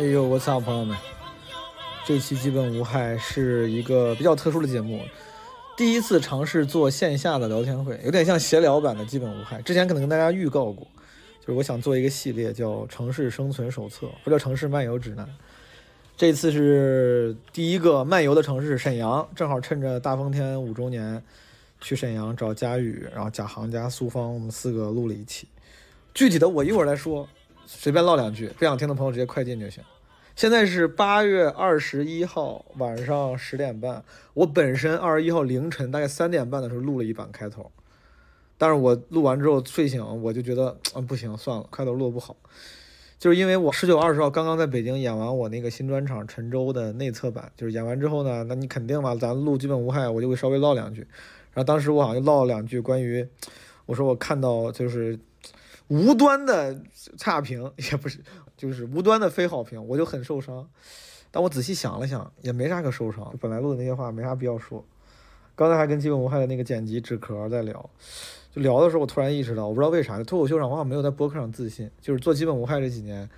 哎呦，我操，朋友们，这期基本无害是一个比较特殊的节目，第一次尝试做线下的聊天会，有点像闲聊版的基本无害。之前可能跟大家预告过，就是我想做一个系列叫《城市生存手册》或者《城市漫游指南》。这次是第一个漫游的城市沈阳，正好趁着大风天五周年，去沈阳找佳宇，然后贾航加苏芳，我们四个录了一期。具体的我一会儿来说，随便唠两句，不想听的朋友直接快进就行。现在是八月二十一号晚上十点半，我本身二十一号凌晨大概三点半的时候录了一版开头，但是我录完之后睡醒，我就觉得嗯不行，算了，开头录不好。就是因为我十九、二十号刚刚在北京演完我那个新专场《陈州》的内测版，就是演完之后呢，那你肯定嘛，咱录基本无害，我就会稍微唠两句。然后当时我好像就唠了两句关于，我说我看到就是无端的差评，也不是，就是无端的非好评，我就很受伤。但我仔细想了想，也没啥可受伤，本来录的那些话没啥必要说。刚才还跟基本无害的那个剪辑纸壳在聊。就聊的时候，我突然意识到，我不知道为啥，脱口秀上我好像没有在播客上自信。就是做基本无害这几年，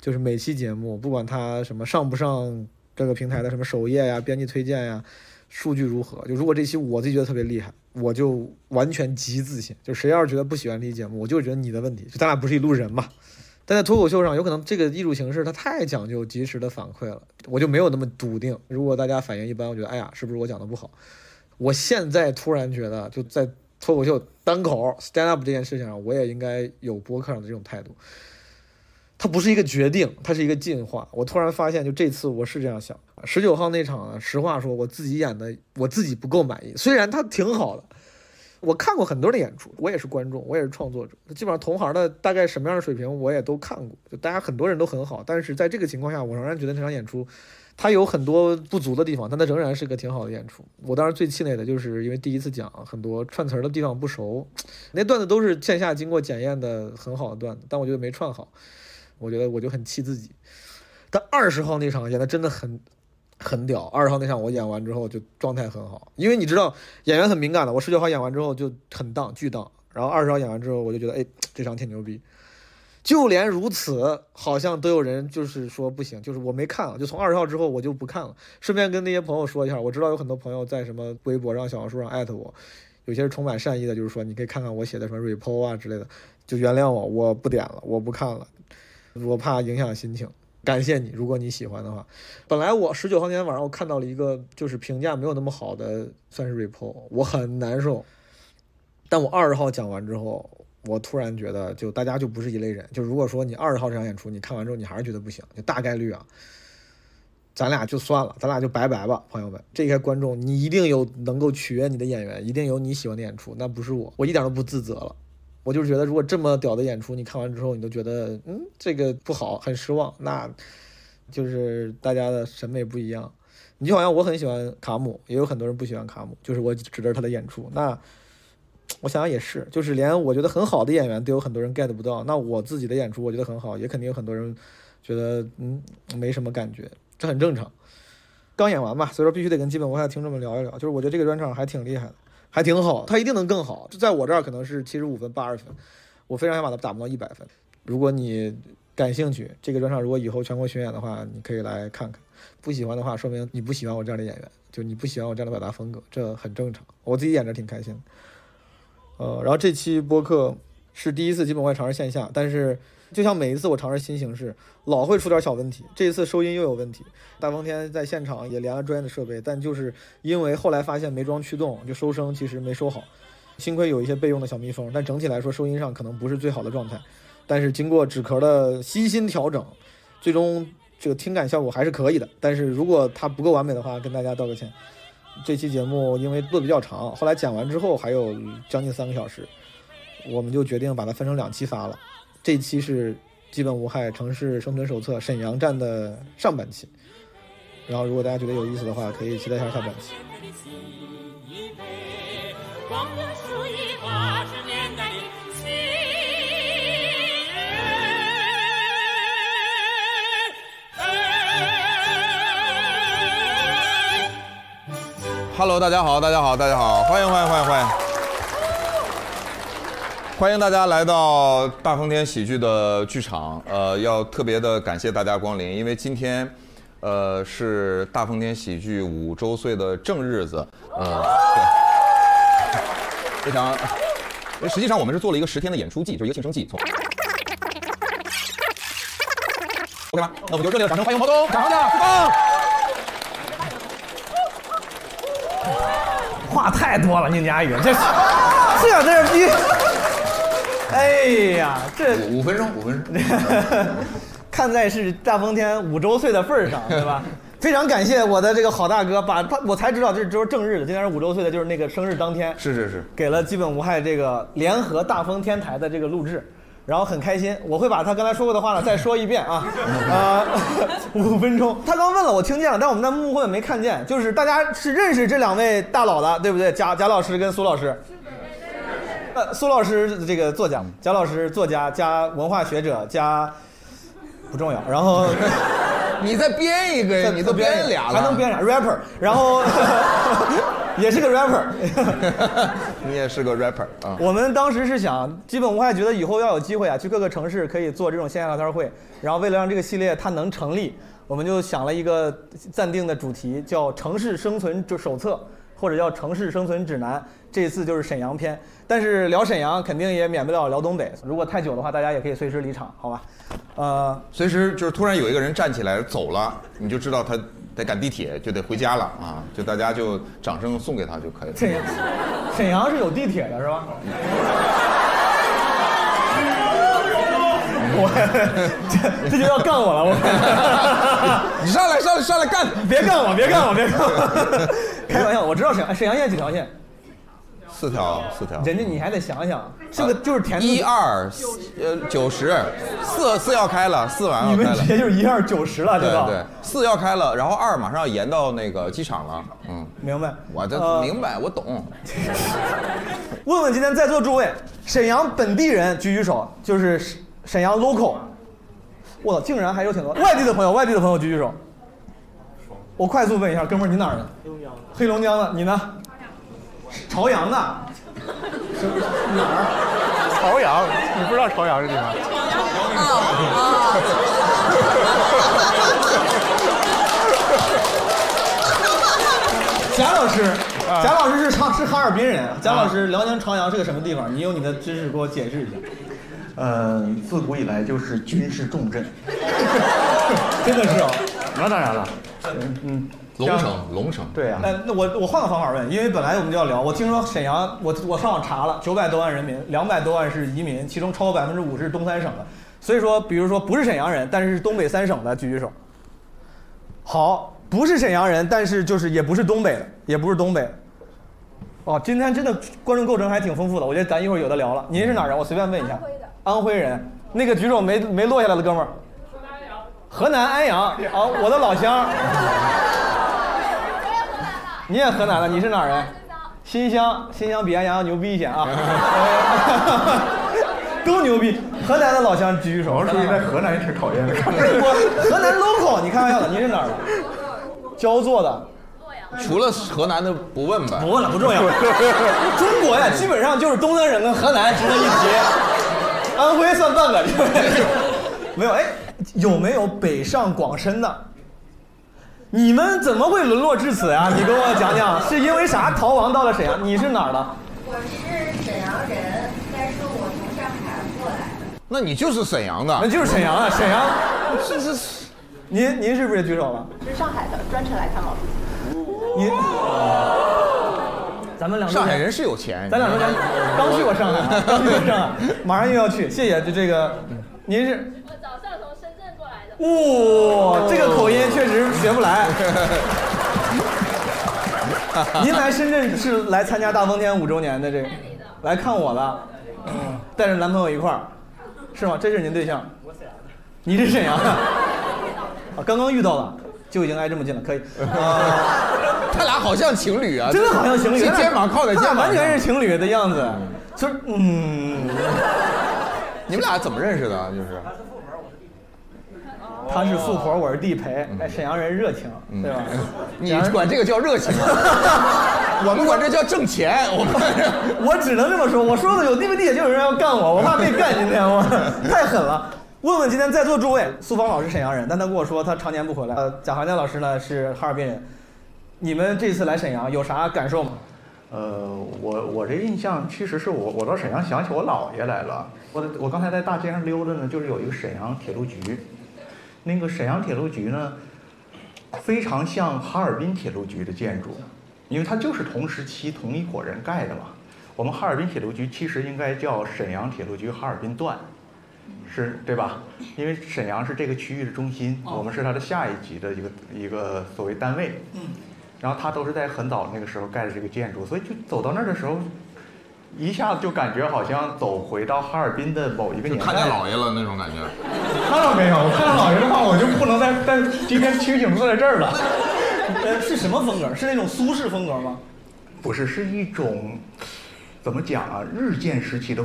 就是每期节目，不管它什么上不上各个平台的什么首页呀、编辑推荐呀、数据如何，就如果这期我自己觉得特别厉害，我就完全极自信。就谁要是觉得不喜欢这期节目，我就觉得你的问题，就咱俩不是一路人嘛。但在脱口秀上，有可能这个艺术形式它太讲究及时的反馈了，我就没有那么笃定。如果大家反应一般，我觉得哎呀，是不是我讲的不好？我现在突然觉得，就在。脱口秀单口 stand up 这件事情上，我也应该有播客上的这种态度。它不是一个决定，它是一个进化。我突然发现，就这次我是这样想。十九号那场，实话说，我自己演的我自己不够满意。虽然它挺好的，我看过很多的演出，我也是观众，我也是创作者。基本上同行的大概什么样的水平，我也都看过。就大家很多人都很好，但是在这个情况下，我仍然觉得那场演出。它有很多不足的地方，但它仍然是个挺好的演出。我当时最气馁的就是因为第一次讲，很多串词儿的地方不熟，那段子都是线下经过检验的很好的段子，但我觉得没串好，我觉得我就很气自己。但二十号那场演的真的很很屌，二十号那场我演完之后就状态很好，因为你知道演员很敏感的，我十九号演完之后就很荡巨荡，然后二十号演完之后我就觉得哎这场挺牛逼。就连如此，好像都有人就是说不行，就是我没看了，就从二十号之后我就不看了。顺便跟那些朋友说一下，我知道有很多朋友在什么微博上、小红书上艾特我，有些是充满善意的，就是说你可以看看我写的什么 repo 啊之类的，就原谅我，我不点了，我不看了，我怕影响心情。感谢你，如果你喜欢的话。本来我十九号那天晚上我看到了一个就是评价没有那么好的，算是 report，我很难受。但我二十号讲完之后。我突然觉得，就大家就不是一类人。就如果说你二十号这场演出，你看完之后你还是觉得不行，就大概率啊，咱俩就算了，咱俩就拜拜吧，朋友们。这些观众，你一定有能够取悦你的演员，一定有你喜欢的演出，那不是我，我一点都不自责了。我就是觉得，如果这么屌的演出，你看完之后你都觉得，嗯，这个不好，很失望，那就是大家的审美不一样。你就好像我很喜欢卡姆，也有很多人不喜欢卡姆，就是我指着他的演出，那。我想想也是，就是连我觉得很好的演员都有很多人 get 不到。那我自己的演出我觉得很好，也肯定有很多人觉得嗯没什么感觉，这很正常。刚演完嘛，所以说必须得跟基本无害的听众们聊一聊。就是我觉得这个专场还挺厉害的，还挺好，他一定能更好。就在我这儿可能是七十五分、八十分，我非常想把它打磨到一百分。如果你感兴趣，这个专场如果以后全国巡演的话，你可以来看看。不喜欢的话，说明你不喜欢我这样的演员，就你不喜欢我这样的表达风格，这很正常。我自己演着挺开心。呃，然后这期播客是第一次基本会尝试线下，但是就像每一次我尝试新形式，老会出点小问题。这一次收音又有问题，大风天在现场也连了专业的设备，但就是因为后来发现没装驱动，就收声其实没收好。幸亏有一些备用的小蜜蜂，但整体来说收音上可能不是最好的状态。但是经过纸壳的悉心调整，最终这个听感效果还是可以的。但是如果它不够完美的话，跟大家道个歉。这期节目因为录比较长，后来剪完之后还有将近三个小时，我们就决定把它分成两期发了。这期是基本无害城市生存手册沈阳站的上半期，然后如果大家觉得有意思的话，可以期待一下下半期。Hello，大家好，大家好，大家好，欢迎欢迎欢迎欢迎！欢迎大家来到大风天喜剧的剧场。呃，要特别的感谢大家光临，因为今天，呃，是大风天喜剧五周岁的正日子。呃，非常。实际上，我们是做了一个十天的演出季，就是一个庆生季。从 OK 吗？那我们就热烈的掌声欢迎毛东，掌声的棒！话太多了，宁佳宇，这这在这逼，哎呀，这五分钟，五分钟。看在是大风天五周岁的份儿上，对吧？非常感谢我的这个好大哥，把他我才知道这就是正日子，今天是五周岁的，就是那个生日当天，是是是，给了基本无害这个联合大风天台的这个录制，然后很开心，我会把他刚才说过的话呢再说一遍啊，啊，五分钟，他刚问了，我听见了，但我们在幕后没看见，就是大家是认识这两位大佬的，对不对？贾贾老师跟苏老师。呃，苏老师这个作家，贾老师作家加文化学者加不重要，然后 你再编一个呀，你都编俩了，还能编啥 rapper，然后也是个 rapper，你也是个 rapper 啊。我们当时是想，基本无害觉得以后要有机会啊，去各个城市可以做这种线下聊天会，然后为了让这个系列它能成立，我们就想了一个暂定的主题，叫《城市生存手册》或者叫《城市生存指南》。这次就是沈阳篇，但是聊沈阳肯定也免不了聊东北。如果太久的话，大家也可以随时离场，好吧？呃，随时就是突然有一个人站起来走了，你就知道他得赶地铁，就得回家了啊！就大家就掌声送给他就可以了。沈阳，沈阳是有地铁的是吧？我 这这就要干我了，我 你上来上来上来干！别干我，别干我，别干我！开玩笑，我知道沈阳沈阳县几条线。四条，四条。人家你还得想想，这个就是填一二，呃，九十，四四要开了，四完了。你们直接就是一二九十了，对吧？对，四要开了，然后二马上要延到那个机场了。嗯，明白。我这明白，我懂。问问今天在座诸位，沈阳本地人举举手，就是沈阳 local。我操，竟然还有挺多外地的朋友，外地的朋友举举手。我快速问一下，哥们儿，你哪儿的？黑龙江。黑龙江的，你呢？朝阳的，哪儿？朝阳，你不知道朝阳这地方？贾老师，贾老师是长是哈尔滨人。贾老师，辽宁朝阳是个什么地方？你用你的知识给我解释一下。呃，自古以来就是军事重镇。真的是哦，那当然了。嗯嗯。龙城，龙城，对呀。哎，那我我换个方法问，因为本来我们就要聊。我听说沈阳，我我上网查了，九百多万人民，两百多万是移民，其中超过百分之五是东三省的。所以说，比如说不是沈阳人，但是是东北三省的，举举手。好，不是沈阳人，但是就是也不是东北的，也不是东北。哦，今天真的观众构成还挺丰富的，我觉得咱一会儿有的聊了。您是哪人？我随便问一下。安徽的。安徽人，那个举手没没落下来的哥们儿。河南安阳。河南安阳。啊，我的老乡。你也河南的，你是哪人？新乡，新乡比安阳要牛逼一些啊，都牛逼。河南的老乡举举手。我属于在河南也挺讨厌的。我 河南 local，你开玩笑的，你是哪儿的？焦作的。除了河南的不问吧。不问了，不重要。中国呀，基本上就是东三省跟河南值得一提，安徽算半个。没有，哎，有没有北上广深的？你们怎么会沦落至此啊？你跟我讲讲，是因为啥逃亡到了沈阳？你是哪儿的？我是沈阳人，但是我从上海过来的。那你就是沈阳的？那就是沈阳啊，沈阳。是是是。您您是不是也举手了？是上海的，专程来看毛主席。您。咱们两。上海人是有钱。咱两周前刚去过上海，刚去过上海，马上又要去。谢谢，就这个。您是？我早上从深圳过来的。哇，这个口音确实学不来。您来深圳是来参加大风天五周年的这个？来看我的，带着男朋友一块儿，是吗？这是您对象？我沈阳的。你是沈阳的？啊，刚刚遇到了，就已经挨这么近了，可以。他俩好像情侣啊，真的好像情侣，肩膀靠在肩膀，完全是情侣的样子。就是嗯。你们俩怎么认识的？就是。他是富婆，我是地陪，哎，沈阳人热情，对吧？你管这个叫热情啊？我们管这叫挣钱。我们 我只能这么说，我说的有 DVD 就有人要干我，我怕被干。今天我太狠了。问问今天在座诸位，苏芳老师沈阳人，但他跟我说他常年不回来。呃，贾华亮老师呢是哈尔滨人，你们这次来沈阳有啥感受吗？呃，我我这印象其实是我我到沈阳想起我姥爷来了。我我刚才在大街上溜达呢，就是有一个沈阳铁路局，那个沈阳铁路局呢，非常像哈尔滨铁路局的建筑，因为它就是同时期同一伙人盖的嘛。我们哈尔滨铁路局其实应该叫沈阳铁路局哈尔滨段，是对吧？因为沈阳是这个区域的中心，我们是它的下一级的一个一个所谓单位。嗯。然后它都是在很早那个时候盖的这个建筑，所以就走到那儿的时候，一下子就感觉好像走回到哈尔滨的某一个年代。看见姥爷了那种感觉。看到没有？看到姥爷的话，我就不能再再今天清醒坐在这儿了。呃，是什么风格？是那种苏式风格吗？不是，是一种怎么讲啊？日渐时期的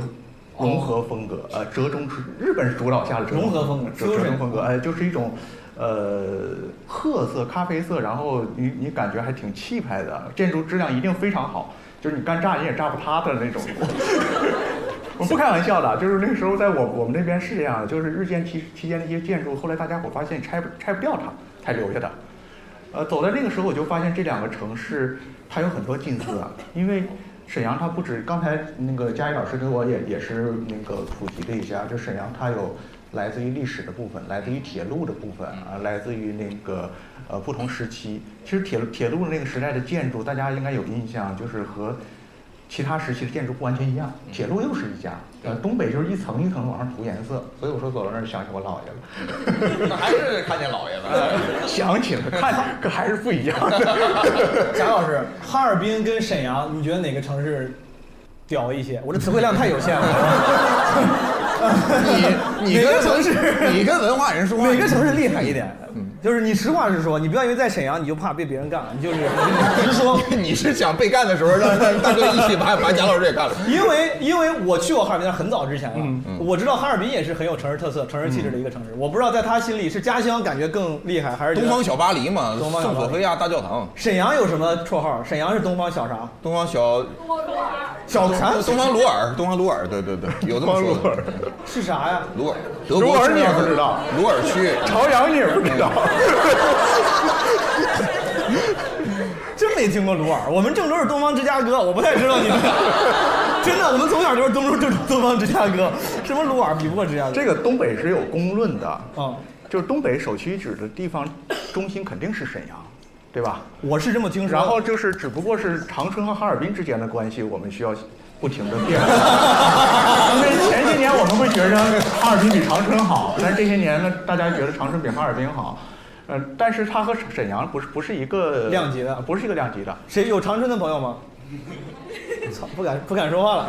融合风格，呃，折中日本主导下的融合风格，折中风格，哎，就是一种。呃，褐色、咖啡色，然后你你感觉还挺气派的，建筑质量一定非常好，就是你干炸你也炸不塌的那种。我不开玩笑的，就是那时候在我我们那边是这样的，就是日建期期间的一些建筑，后来大家伙发现拆不拆不掉它，才留下的。呃，走在那个时候，我就发现这两个城市它有很多近似啊，因为沈阳它不止刚才那个佳怡老师给我也也是那个普及了一下，就沈阳它有。来自于历史的部分，来自于铁路的部分啊，来自于那个呃不同时期。其实铁路铁路那个时代的建筑，大家应该有印象，就是和其他时期的建筑不完全一样。铁路又是一家，呃，东北就是一层一层往上涂颜色。所以我说走到那儿想起我姥爷了。那还是看见姥爷了，想起了，看 可还是不一样。贾老师，哈尔滨跟沈阳，你觉得哪个城市屌一些？我这词汇量太有限了。你你跟城市，你跟文化人说话，哪个城市厉害一点？嗯，就是你实话实说，你不要因为在沈阳你就怕被别人干了，你就是 直说。你是想被干的时候让大哥一起把把贾老师也干了？因为因为我去过哈尔滨，很早之前了，我知道哈尔滨也是很有城市特色、城市气质的一个城市。我不知道在他心里是家乡感觉更厉害，还是东方小巴黎嘛？东方圣索菲亚大教堂。沈阳有什么绰号？沈阳是东方小啥？东方小。小啥？东方鲁尔，东方鲁尔，对对对，有这么说的。是啥呀？鲁尔，鲁尔你也不知道？鲁尔区，朝阳你也不知道？真没听过鲁尔。我们郑州是东方芝加哥，我不太知道你们。真的，我们从小就是东州正东方芝加哥，什么鲁尔比不过芝加哥。这个东北是有公论的嗯，就是东北首屈一指的地方中心肯定是沈阳。对吧？我是这么听说。然后就是，只不过是长春和哈尔滨之间的关系，我们需要不停的变。因为前些年我们会觉得哈尔滨比长春好，但这些年呢，大家觉得长春比哈尔滨好。嗯，但是它和沈阳不是不是一个量级的，不是一个量级的。谁有长春的朋友吗？操，不敢不敢说话了。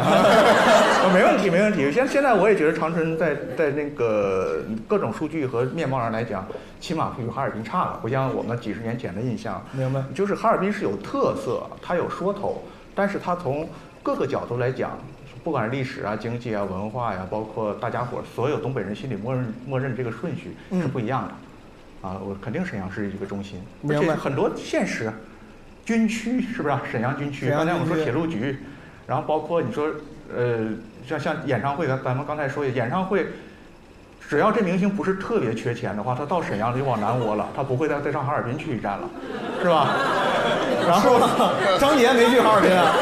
没问题，没问题。现现在我也觉得长春在在那个各种数据和面貌上来讲，起码比哈尔滨差了。不像我们几十年前的印象。明白。就是哈尔滨是有特色，它有说头，但是它从各个角度来讲，不管是历史啊、经济啊、文化呀，包括大家伙所有东北人心里默认默认这个顺序是不一样的。啊，我肯定沈阳是一个中心，而且很多现实。军区是不是？沈阳军区。刚才我们说铁路局，然后包括你说，呃，像像演唱会，咱咱们刚才说演唱会，只要这明星不是特别缺钱的话，他到沈阳就往南窝了，他不会再再上哈尔滨去一站了，是吧？然后张杰没去哈尔滨啊？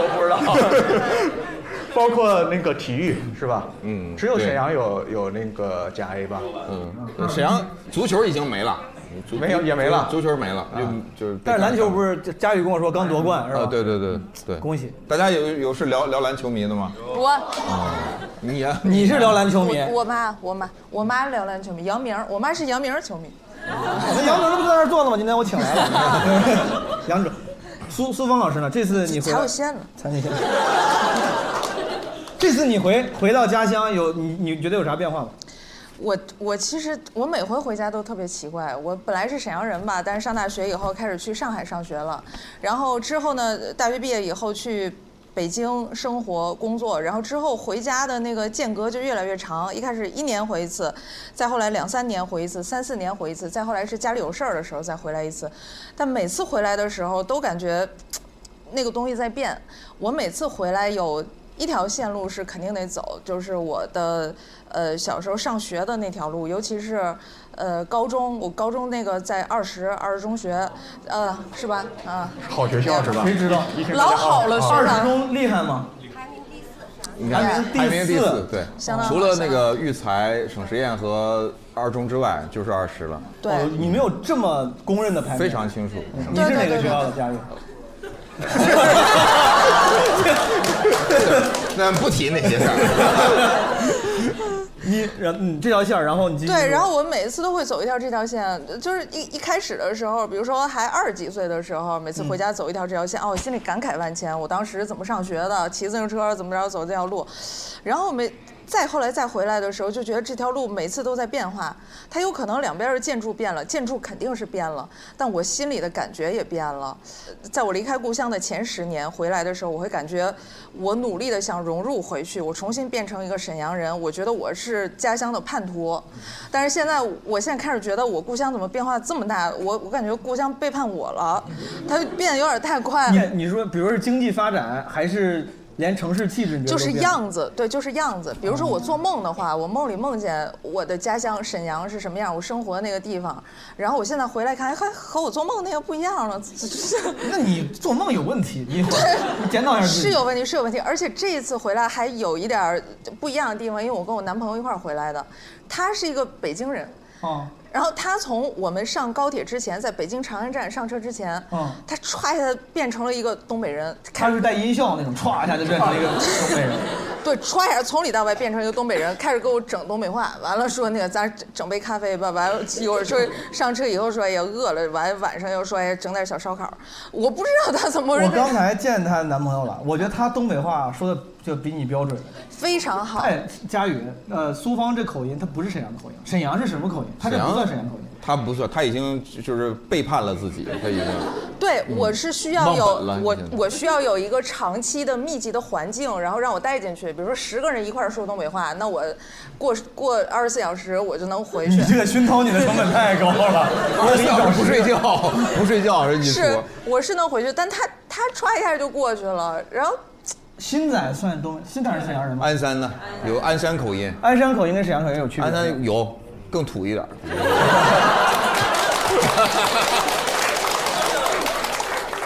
我不知道。包括那个体育是吧？嗯。只有沈阳有有那个甲 A 吧？嗯。沈阳足球已经没了。没有也没了，足球没了，就就。但是篮球不是佳宇跟我说刚夺冠是吧？对对对对，恭喜！大家有有是聊聊篮球迷的吗？我。你呀？你是聊篮球迷？我妈，我妈，我妈聊篮球迷。杨明，我妈是杨明球迷。那杨明这不在那儿坐呢吗？今天我请来了。杨总，苏苏峰老师呢？这次你回踩我线了。踩你线。这次你回回到家乡有你你觉得有啥变化吗？我我其实我每回回家都特别奇怪，我本来是沈阳人吧，但是上大学以后开始去上海上学了，然后之后呢，大学毕业以后去北京生活工作，然后之后回家的那个间隔就越来越长。一开始一年回一次，再后来两三年回一次，三四年回一次，再后来是家里有事儿的时候再回来一次。但每次回来的时候都感觉 那个东西在变。我每次回来有一条线路是肯定得走，就是我的呃小时候上学的那条路，尤其是呃高中，我高中那个在二十二十中学，呃是吧？啊，好学校是吧？谁知道？老好了，学二十。中厉害吗？排名第四，你看排名第排名第四四，对相当，好除了那个育才、省实验和二中之外，就是二十了，对，哦，你没有这么公认的排名？非常清楚。你是哪个学校的？佳玉？那不提那些事儿。你然嗯这条线儿，然后你继续对，说然后我每一次都会走一条这条线，就是一一开始的时候，比如说还二十几岁的时候，每次回家走一条这条线，哦，我心里感慨万千。我当时怎么上学的，骑自行车怎么着走这条路，然后每再后来再回来的时候，就觉得这条路每次都在变化。它有可能两边的建筑变了，建筑肯定是变了，但我心里的感觉也变了。在我离开故乡的前十年回来的时候，我会感觉我努力的想融入回去，我重新变成一个沈阳人。我觉得我是家乡的叛徒，但是现在我现在开始觉得我故乡怎么变化这么大？我我感觉故乡背叛我了，它变得有点太快了。你你说，比如是经济发展，还是连城市气质，你就是样子，对，就是样子。比如说我做梦的话，我梦里梦见我的家乡沈阳是什么样，我生活的那个地方，然后我现在回来看，还和我做梦那个不一样了，那你做梦有问题，你你 检讨一下。是有问题，是有问题。而且这一次回来还有一点儿不一样的地方，因为我跟我男朋友一块儿回来的，他是一个北京人。啊，然后他从我们上高铁之前，在北京长安站上车之前，嗯他歘一下变成了一个东北人，他是带音效那种，歘一下就变成了一个东北人。对，歘一下从里到外变成一个东北人，开始给我整东北话，完了说那个咱整整杯咖啡吧，完了一会儿说上车以后说哎呀饿了，完晚上又说哎整点小烧烤，我不知道他怎么回事我刚才见她男朋友了，我觉得她东北话说的就比你标准。非常好。哎，佳宇，呃，苏芳这口音，他不是沈阳口音，沈阳是什么口音？他这不算沈阳口音。他不算，他已经就是背叛了自己，他已经。对，我是需要有我我需要有一个长期的密集的环境，然后让我带进去。比如说十个人一块儿说东北话，那我过过二十四小时我就能回去 你。这个熏陶你的成本太高了，我给你找不睡觉，不睡觉是你是。，我是能回去，但他他歘一下就过去了，然后新仔算东，新仔是沈阳人吗？鞍山的，有鞍山口音，鞍山口音跟沈阳口音有区别。鞍山有更土一点儿。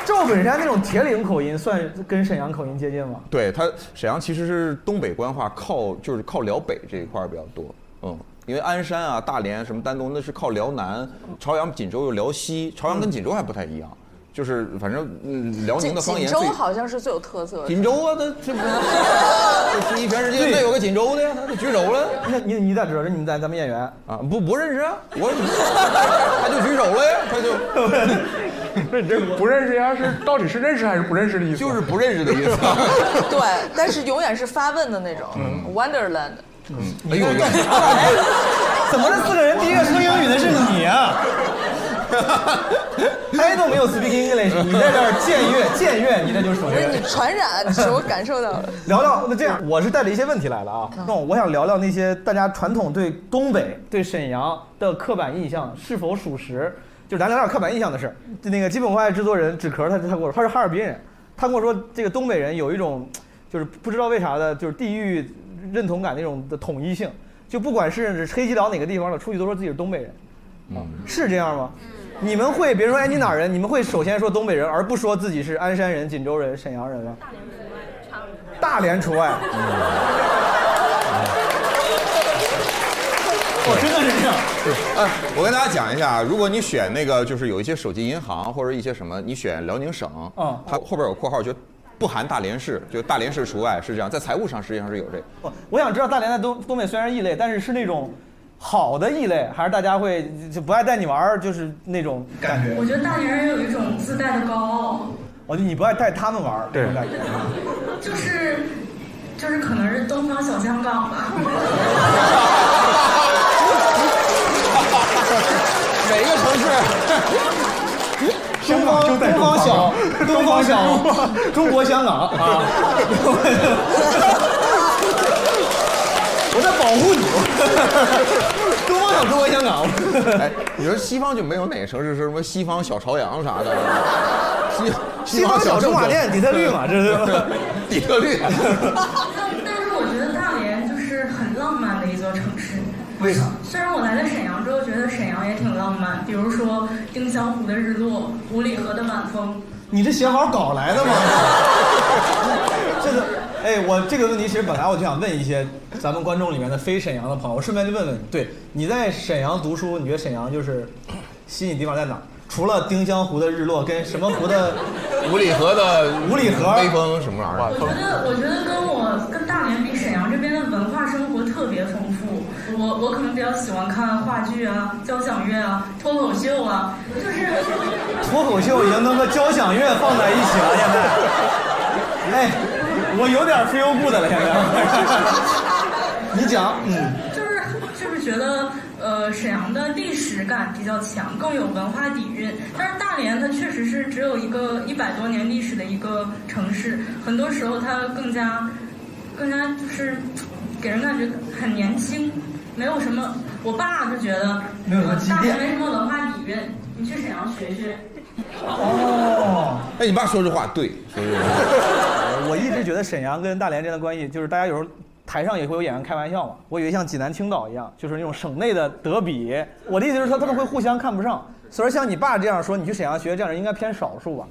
赵本山那种铁岭口音算跟沈阳口音接近吗？对他，沈阳其实是东北官话靠就是靠辽北这一块儿比较多，嗯，因为鞍山啊、大连什么丹东那是靠辽南，朝阳、锦州又辽西，朝阳跟锦州还不太一样，就是反正嗯辽宁的方言锦州好像是最有特色的。锦州啊，那这不是 这第一全世界那有个锦州的呀，他举手了那你你咋知道？这你们咱咱们演员，啊，不不认识啊，我他就举手了呀，他就 那你这不认识呀？是到底是认识还是不认识的意思？就是不认识的意思。对，但是永远是发问的那种。Wonderland，嗯哎呦，怎么这四个人第一个说英语的是你啊？他都没有 speak English，你在这儿僭越僭越，你这就属不是你于传染，是我感受到了。聊聊。那这样，我是带着一些问题来了啊。那我想聊聊那些大家传统对东北、对沈阳的刻板印象是否属实？就咱聊点刻板印象的事儿。就那个基本无害制作人纸壳他他跟我说他是哈尔滨人，他跟我说这个东北人有一种就是不知道为啥的，就是地域认同感那种的统一性，就不管是黑吉辽哪个地方的，出去都说自己是东北人。嗯，是这样吗？你们会，比如说，哎，你哪儿人？你们会首先说东北人，而不说自己是鞍山人、锦州人、沈阳人吗？大连除外。哦，真的是这样。哎，我跟大家讲一下，如果你选那个，就是有一些手机银行或者一些什么，你选辽宁省，嗯它后边有括号，就不含大连市，就大连市除外，是这样，在财务上实际上是有这个。我我想知道大连在东东北虽然异类，但是是那种好的异类，还是大家会就不爱带你玩儿，就是那种感觉？我觉得大连人有一种自带的高傲，我觉得你不爱带他们玩儿，这种感觉。就是就是可能是东方小香港吧。哪个城市？东方东方小东方小中国香港啊！我在保护你，东方小中国香港。哎，你说西方就没有哪个城市是什么西方小朝阳啥的？西 西方小驻马店底特律嘛，这是 底特律。但但是我觉得大连就是很浪漫的一座城市。为啥？虽然我来了沈阳之后，觉得沈阳也挺浪漫，比如说丁香湖的日落、五里河的晚风。你这写好稿来的吗？这个，哎，我这个问题其实本来我就想问一些咱们观众里面的非沈阳的朋友，我顺便就问问，对，你在沈阳读书，你觉得沈阳就是吸引地方在哪儿？除了丁香湖的日落跟什么湖的五里河的五里河微风什么玩意儿？我觉得，我觉得跟我跟大连比，沈阳这边的文化生活特别丰富。我我可能比较喜欢看话剧啊、交响乐啊、脱口秀啊，就是脱口秀已经能和交响乐放在一起了，现在。哎，我有点 feel good 了，现在。你讲，嗯，就是就是觉得呃沈阳的历史感比较强，更有文化底蕴。但是大连它确实是只有一个一百多年历史的一个城市，很多时候它更加更加就是给人感觉很年轻，没有什么。我爸就觉得没有什么积淀大连没什么文化底蕴，你去沈阳学学。哦。哎，你爸说这话对，说这话。我一直觉得沈阳跟大连之间的关系，就是大家有时候台上也会有演员开玩笑嘛，我以为像济南、青岛一样，就是那种省内的德比。我的意思是说，他们会互相看不上。所以像你爸这样说，你去沈阳学这样的人应该偏少数吧，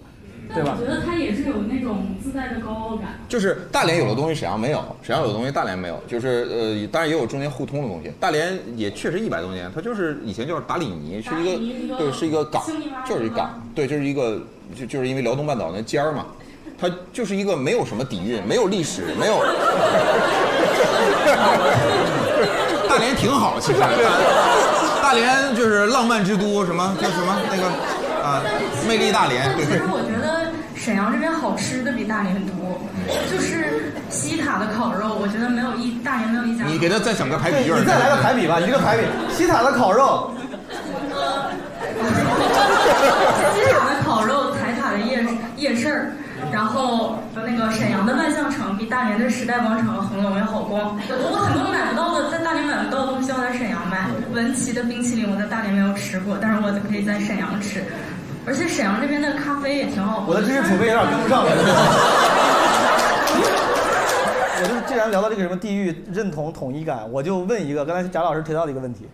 对吧我？觉得他也是有那种自带的高傲感。就是大连有的东西沈阳没有，沈阳有的东西大连没有，就是呃，当然也有中间互通的东西。大连也确实一百多年，它就是以前叫达里尼，是达里尼一个一个对，是一个港就是一港，对，就是一个就就是因为辽东半岛那尖儿嘛，它就是一个没有什么底蕴，没有历史，没有。大连挺好，其实。大连就是浪漫之都，什么叫什么那个啊，魅力大连，对对沈阳这边好吃的比大连多，就是西塔的烤肉，我觉得没有一大连没有一家。你给他再整个排比句儿，你再来个排比吧，一个排比，西塔的烤肉，西塔的烤肉，彩塔的夜夜市儿，然后那个沈阳的万象城比大连的时代广场和恒隆要好逛。我很多买不到的，在大连买不到的东西要在沈阳买。文琪的冰淇淋我在大连没有吃过，但是我可以在沈阳吃。而且沈阳这边的咖啡也挺好喝。我的知识储备有点跟不上了。我就是既然聊到这个什么地域认同统一感，我就问一个，刚才贾老师提到的一个问题：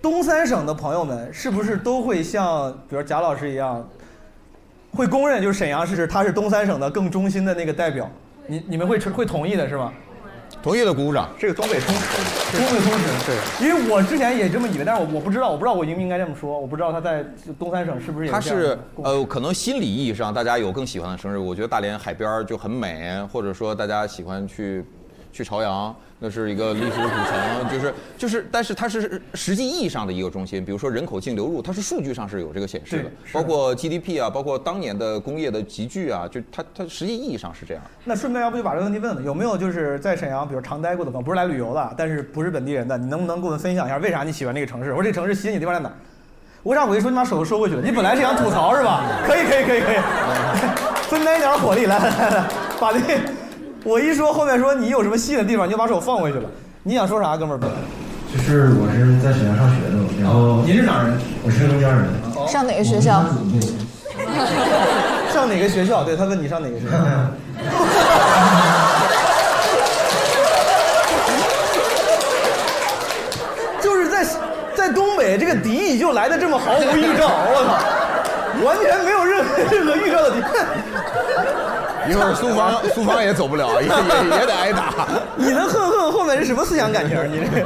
东三省的朋友们是不是都会像比如贾老师一样，会公认就是沈阳市他是东三省的更中心的那个代表？你你们会会同意的是吧？同意的鼓鼓掌。这个东北通史，东北通史对，因为我之前也这么以为，但是我我不知道，我不知道我应不应该这么说，我不知道他在东三省是不是也它是呃，可能心理意义上大家有更喜欢的生日。我觉得大连海边就很美，或者说大家喜欢去去朝阳，那是一个历史古城，就是就是，但是它是实际意义上的一个中心。比如说人口净流入，它是数据上是有这个显示的包括 GDP 啊，包括当年的工业的集聚啊，就它它实际意义上是这样。那顺便要不就把这个问题问问，有没有就是在沈阳，比如常待过的朋友，不是来旅游的，但是不是本地人的，你能不能给我们分享一下为啥你喜欢这个城市？我说这个城市吸引你的地方在哪儿？为啥我一说你把手都收回去了？你本来是想吐槽是吧？可以可以可以可以，分担一点火力，来来来来，把这我一说后面说你有什么吸引的地方，你就把手放回去了。你想说啥，哥们儿？就是我是在沈阳上学的，然后您是哪儿人？我是黑龙江人，上哪个学校？上哪个学校？对他问你上哪个学校？就是在在东北，这个敌意就来的这么毫无预兆，我操，完全没有任何任何预兆的敌。一会儿苏芳 苏芳也走不了，也也也得挨打。你的恨恨后面是什么思想感情？你这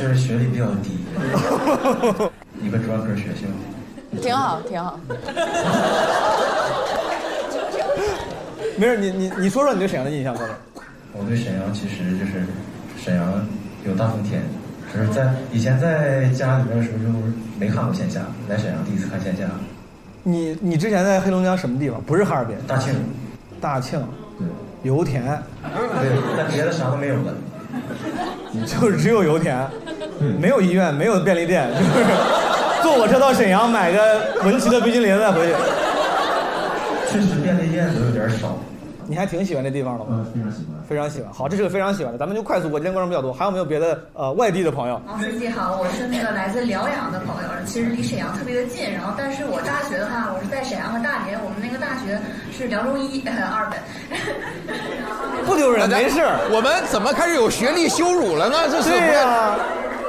就是学历比较低，一个专科学校。挺好，挺好。没事，你你你说说你对沈阳的印象，哥们。我对沈阳其实就是沈阳有大风天，就是在以前在家里边的时候就没看过线下，来沈阳第一次看线下。你你之前在黑龙江什么地方？不是哈尔滨，大庆，大庆，对油田，对，但别的啥都没有了。就是只有油田，没有医院，没有便利店，就是坐火车到沈阳买个文琪的冰淇淋再回去。确实便利店都有点少。你还挺喜欢这地方的吗？嗯，非常喜欢。非常喜欢。好，这是个非常喜欢的，咱们就快速过，今天观众比较多，还有没有别的呃外地的朋友？王书记好，我是那个来自辽阳的朋友，其实离沈阳特别的近。然后，但是我大学的话，我是在沈阳和大连，我们那个大学是辽中一呃二本。不丢人，没事。我们怎么开始有学历羞辱了呢？这是对呀、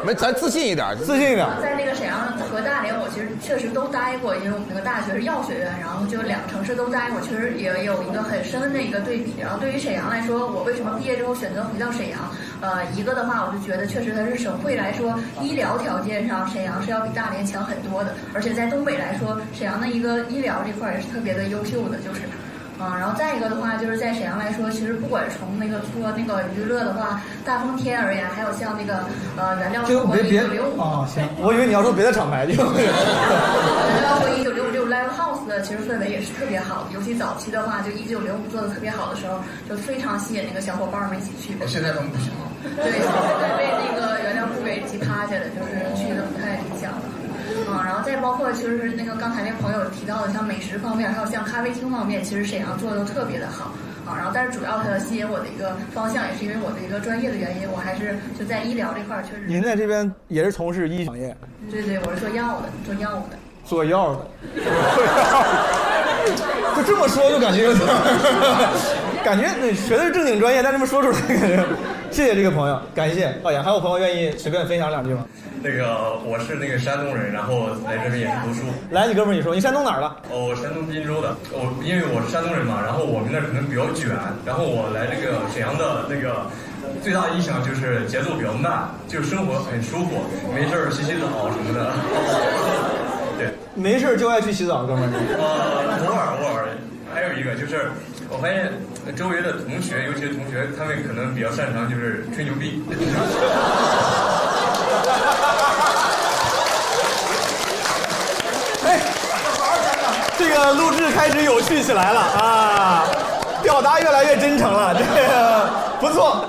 没，咱自信一点，自信一点。在那个沈阳和大连，我其实确实都待过，因为我们那个大学是药学院，然后就两个城市都待过，确实也有一个很深的一个对比。然后对于沈阳来说，我为什么毕业之后选择回到沈阳？呃，一个的话，我就觉得确实它是省会来说，医疗条件上沈阳是要比大连强很多的，而且在东北来说，沈阳的一个医疗这块也是特别的优秀的，就是。啊，然后再一个的话，就是在沈阳来说，其实不管从那个说那个娱乐的话，大风天而言，还有像那个呃原料生活别别一九六五啊，行，我以为你要说别的厂牌，就包括一九六六 Live House 的，其实氛围也是特别好的。尤其早期的话，就一九零五做的特别好的时候，就非常吸引那个小伙伴们一起去。现在他们不行了。对，现在被那个原料部给挤趴下了，就是去了。啊，然后再包括就是那个刚才那朋友提到的，像美食方面，还有像咖啡厅方面，其实沈阳做的都特别的好。啊，然后但是主要它吸引我的一个方向，也是因为我的一个专业的原因，我还是就在医疗这块儿确实。您在这边也是从事医行业，对对，我是做药的，做药的。做药的，就这么说就感觉有点，感觉你学的是正经专业，但这么说出来感觉，谢谢这个朋友，感谢。哎呀，还有朋友愿意随便分享两句吗？那个我是那个山东人，然后来这边也是读书。来，你哥们儿，你说你山东哪儿的？哦，我山东滨州的。我因为我是山东人嘛，然后我们那儿可能比较卷，然后我来这个沈阳的那个最大的印象就是节奏比较慢，就生活很舒服，没事儿洗洗澡什么的。对，没事儿就爱去洗澡，哥们儿。呃，偶尔偶尔，还有一个就是，我发现周围的同学，尤其是同学，他们可能比较擅长就是吹牛逼。哎，这个录制开始有趣起来了啊，表达越来越真诚了，这个不错，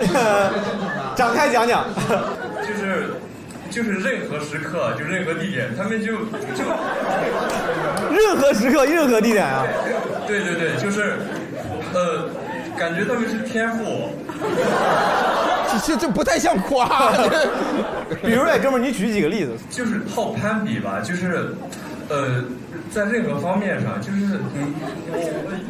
展开讲讲。就是就是任何时刻，就任何地点，他们就就 任何时刻、任何地点啊。对对对，就是呃，感觉他们是天赋。这这不太像夸。比如，哎，哥们儿，你举几个例子？就是好攀比吧，就是呃，在任何方面上，就是嗯，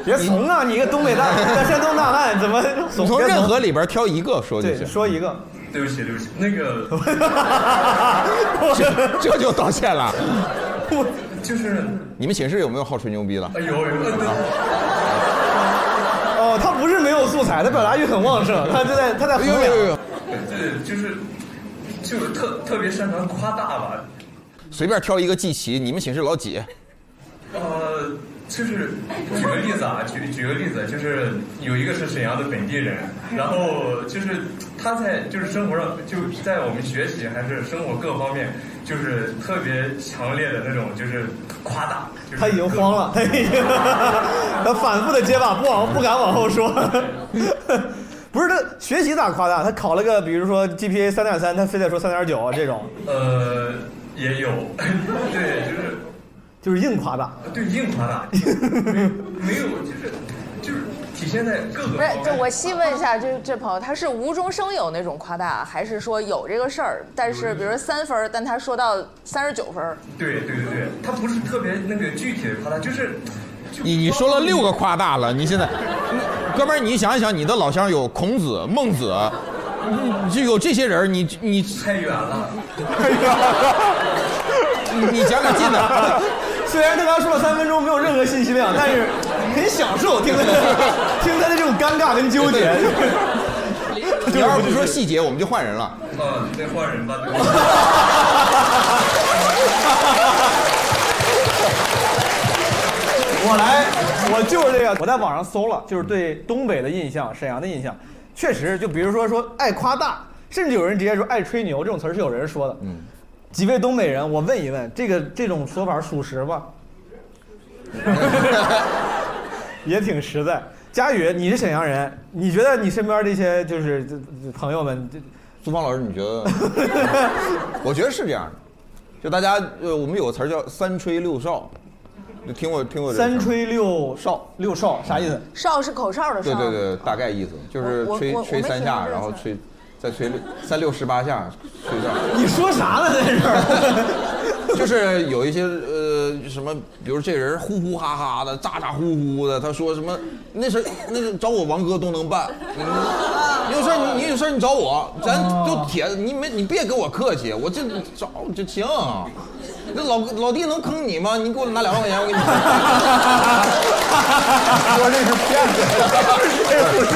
别怂啊！你一个东北大，在山东大汉，怎么怂？从任何里边挑一个说就对，行。说一个。对不起对不起，那个 这这就道歉了。我就是你们寝室有没有好吹牛逼的？哎有有对。哦，他不是没有素材，他表达欲很旺盛，他就在他在衡量。对，就是就是特特别擅长夸大吧。随便挑一个季琦，你们寝室老几？呃，就是举个例子啊，举举个例子，就是有一个是沈阳的本地人，然后就是他在就是生活上，就在我们学习还是生活各方面，就是特别强烈的那种就是夸大。就是他已经慌了，他已经他反复的结巴，不往不敢往后说。不是他学习咋夸大？他考了个比如说 GPA 三点三，他非得说三点九这种。呃，也有，对，就是就是硬夸大。对，硬夸大，没没有，就是就是体现在各个不是，就我细问一下，就是这朋友他是无中生有那种夸大，还是说有这个事儿，但是比如说三分，但他说到三十九分？对对对对，他不是特别那个具体的夸大，就是你你说了六个夸大了，你现在，哥们儿，你想一想，你的老乡有孔子、孟子，就有这些人，你你太远了，你你讲讲近的。虽然他刚说了三分钟没有任何信息量，但是很享受听他听他的这种尴尬跟纠结。你要是不说细节，我们就换人了。呃，得换人吧。我来，我就是这个，我在网上搜了，就是对东北的印象，沈阳的印象，确实就比如说说爱夸大，甚至有人直接说爱吹牛，这种词儿是有人说的。嗯，几位东北人，我问一问，这个这种说法属实吗？也挺实在。佳宇，你是沈阳人，你觉得你身边这些就是这这朋友们，这苏芳老师，你觉得？我觉得是这样的，就大家呃，我们有个词儿叫“三吹六哨”，你听过听过三吹六哨，六哨啥意思？哨是口哨的哨。对对对，大概意思就是吹吹三下，然后吹再吹六三六十八下，吹这样。你说啥呢？在这儿？就是有一些呃什么，比如这人呼呼哈哈的，咋咋呼呼的，他说什么那事那是找我王哥都能办，你你有事儿你你有事儿你找我，咱就铁，你没你别跟我客气，我这找就行。那老老弟能坑你吗？你给我拿两万块钱，我给你。说这是骗子，这不是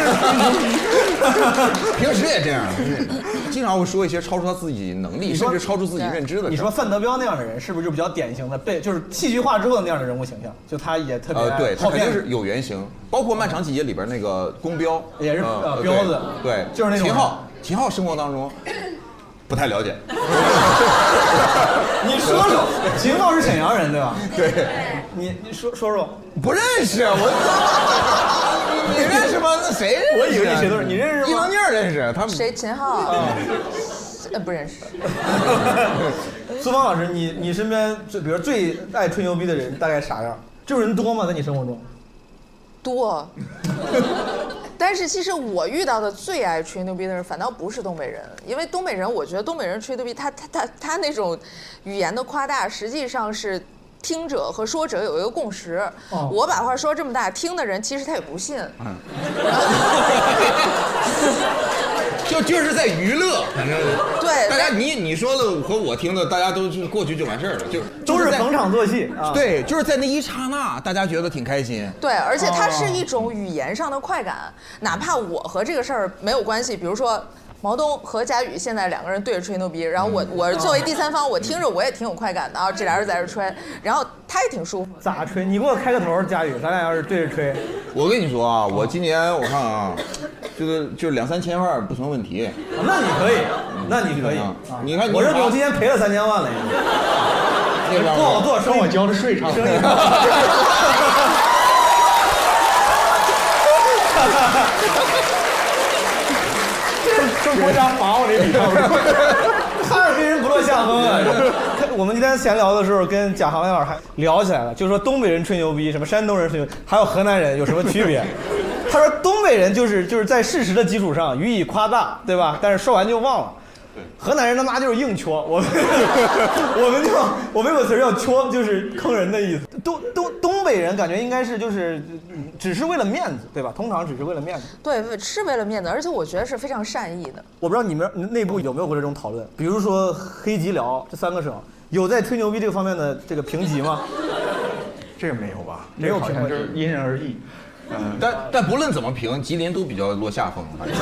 平时也这样，经常会说一些超出他自己能力，甚至超出自己认知的。你说范德彪那样的人，是不是就比较典型的被就是戏剧化之后的那样的人物形象？就他也特别呃，对，他好骗肯定是有原型，包括《漫长季节》里边那个宫彪，也是彪子对，就是那种秦昊，秦昊生活当中不太了解，你说说，秦昊是沈阳人对吧？对，你你说说说，不认识我，你认识吗？那谁认识啊？我以为你谁都是你认识吗伊能静认识，他们谁？秦昊？呃，不认识。苏芳老师，你你身边最比如最爱吹牛逼的人大概啥样？这种人多吗？在你生活中？多。但是其实我遇到的最爱吹牛逼的人，反倒不是东北人，因为东北人，我觉得东北人吹牛逼，他他他他那种语言的夸大，实际上是听者和说者有一个共识。哦我把话说这么大，听的人其实他也不信。就就是在娱乐，反正对大家你你说的和我听的，大家都是过去就完事儿了，就都是逢场作戏啊。对，就是在那一刹那，大家觉得挺开心。对，而且它是哦一种语言上的快感，哪怕我和这个事儿没有关系，比如说。毛东和佳宇现在两个人对着吹牛逼，然后我我作为第三方，我听着我也挺有快感的 啊，这俩人在这吹，然后他也挺舒服。咋吹？你给我开个头，佳宇，咱俩要是对着吹，我跟你说啊，我今年我看啊，就是就是两三千万不成问题。那你可以，那你可以。你看你我这好我今年赔了三千万了，已经。那不好做，跟我交的税差不多。跟国家罚我这笔账，哈尔滨人不落下风啊！我们今天闲聊的时候，跟贾航老师还聊起来了，就是说东北人吹牛逼，什么山东人吹牛逼，还有河南人有什么区别？他说东北人就是就是在事实的基础上予以夸大，对吧？但是说完就忘了。河南人他妈就是硬戳，我们 我们就我们有个词儿叫戳，就是坑人的意思。东东东北人感觉应该是就是只是为了面子，对吧？通常只是为了面子。对，是为了面子，而且我觉得是非常善意的。我不知道你们内部有没有过这种讨论，比如说黑吉辽这三个省有在吹牛逼这个方面的这个评级吗？这个没有吧？没有这个好像就是因人而异。嗯，但但不论怎么评，吉林都比较落下风，反正。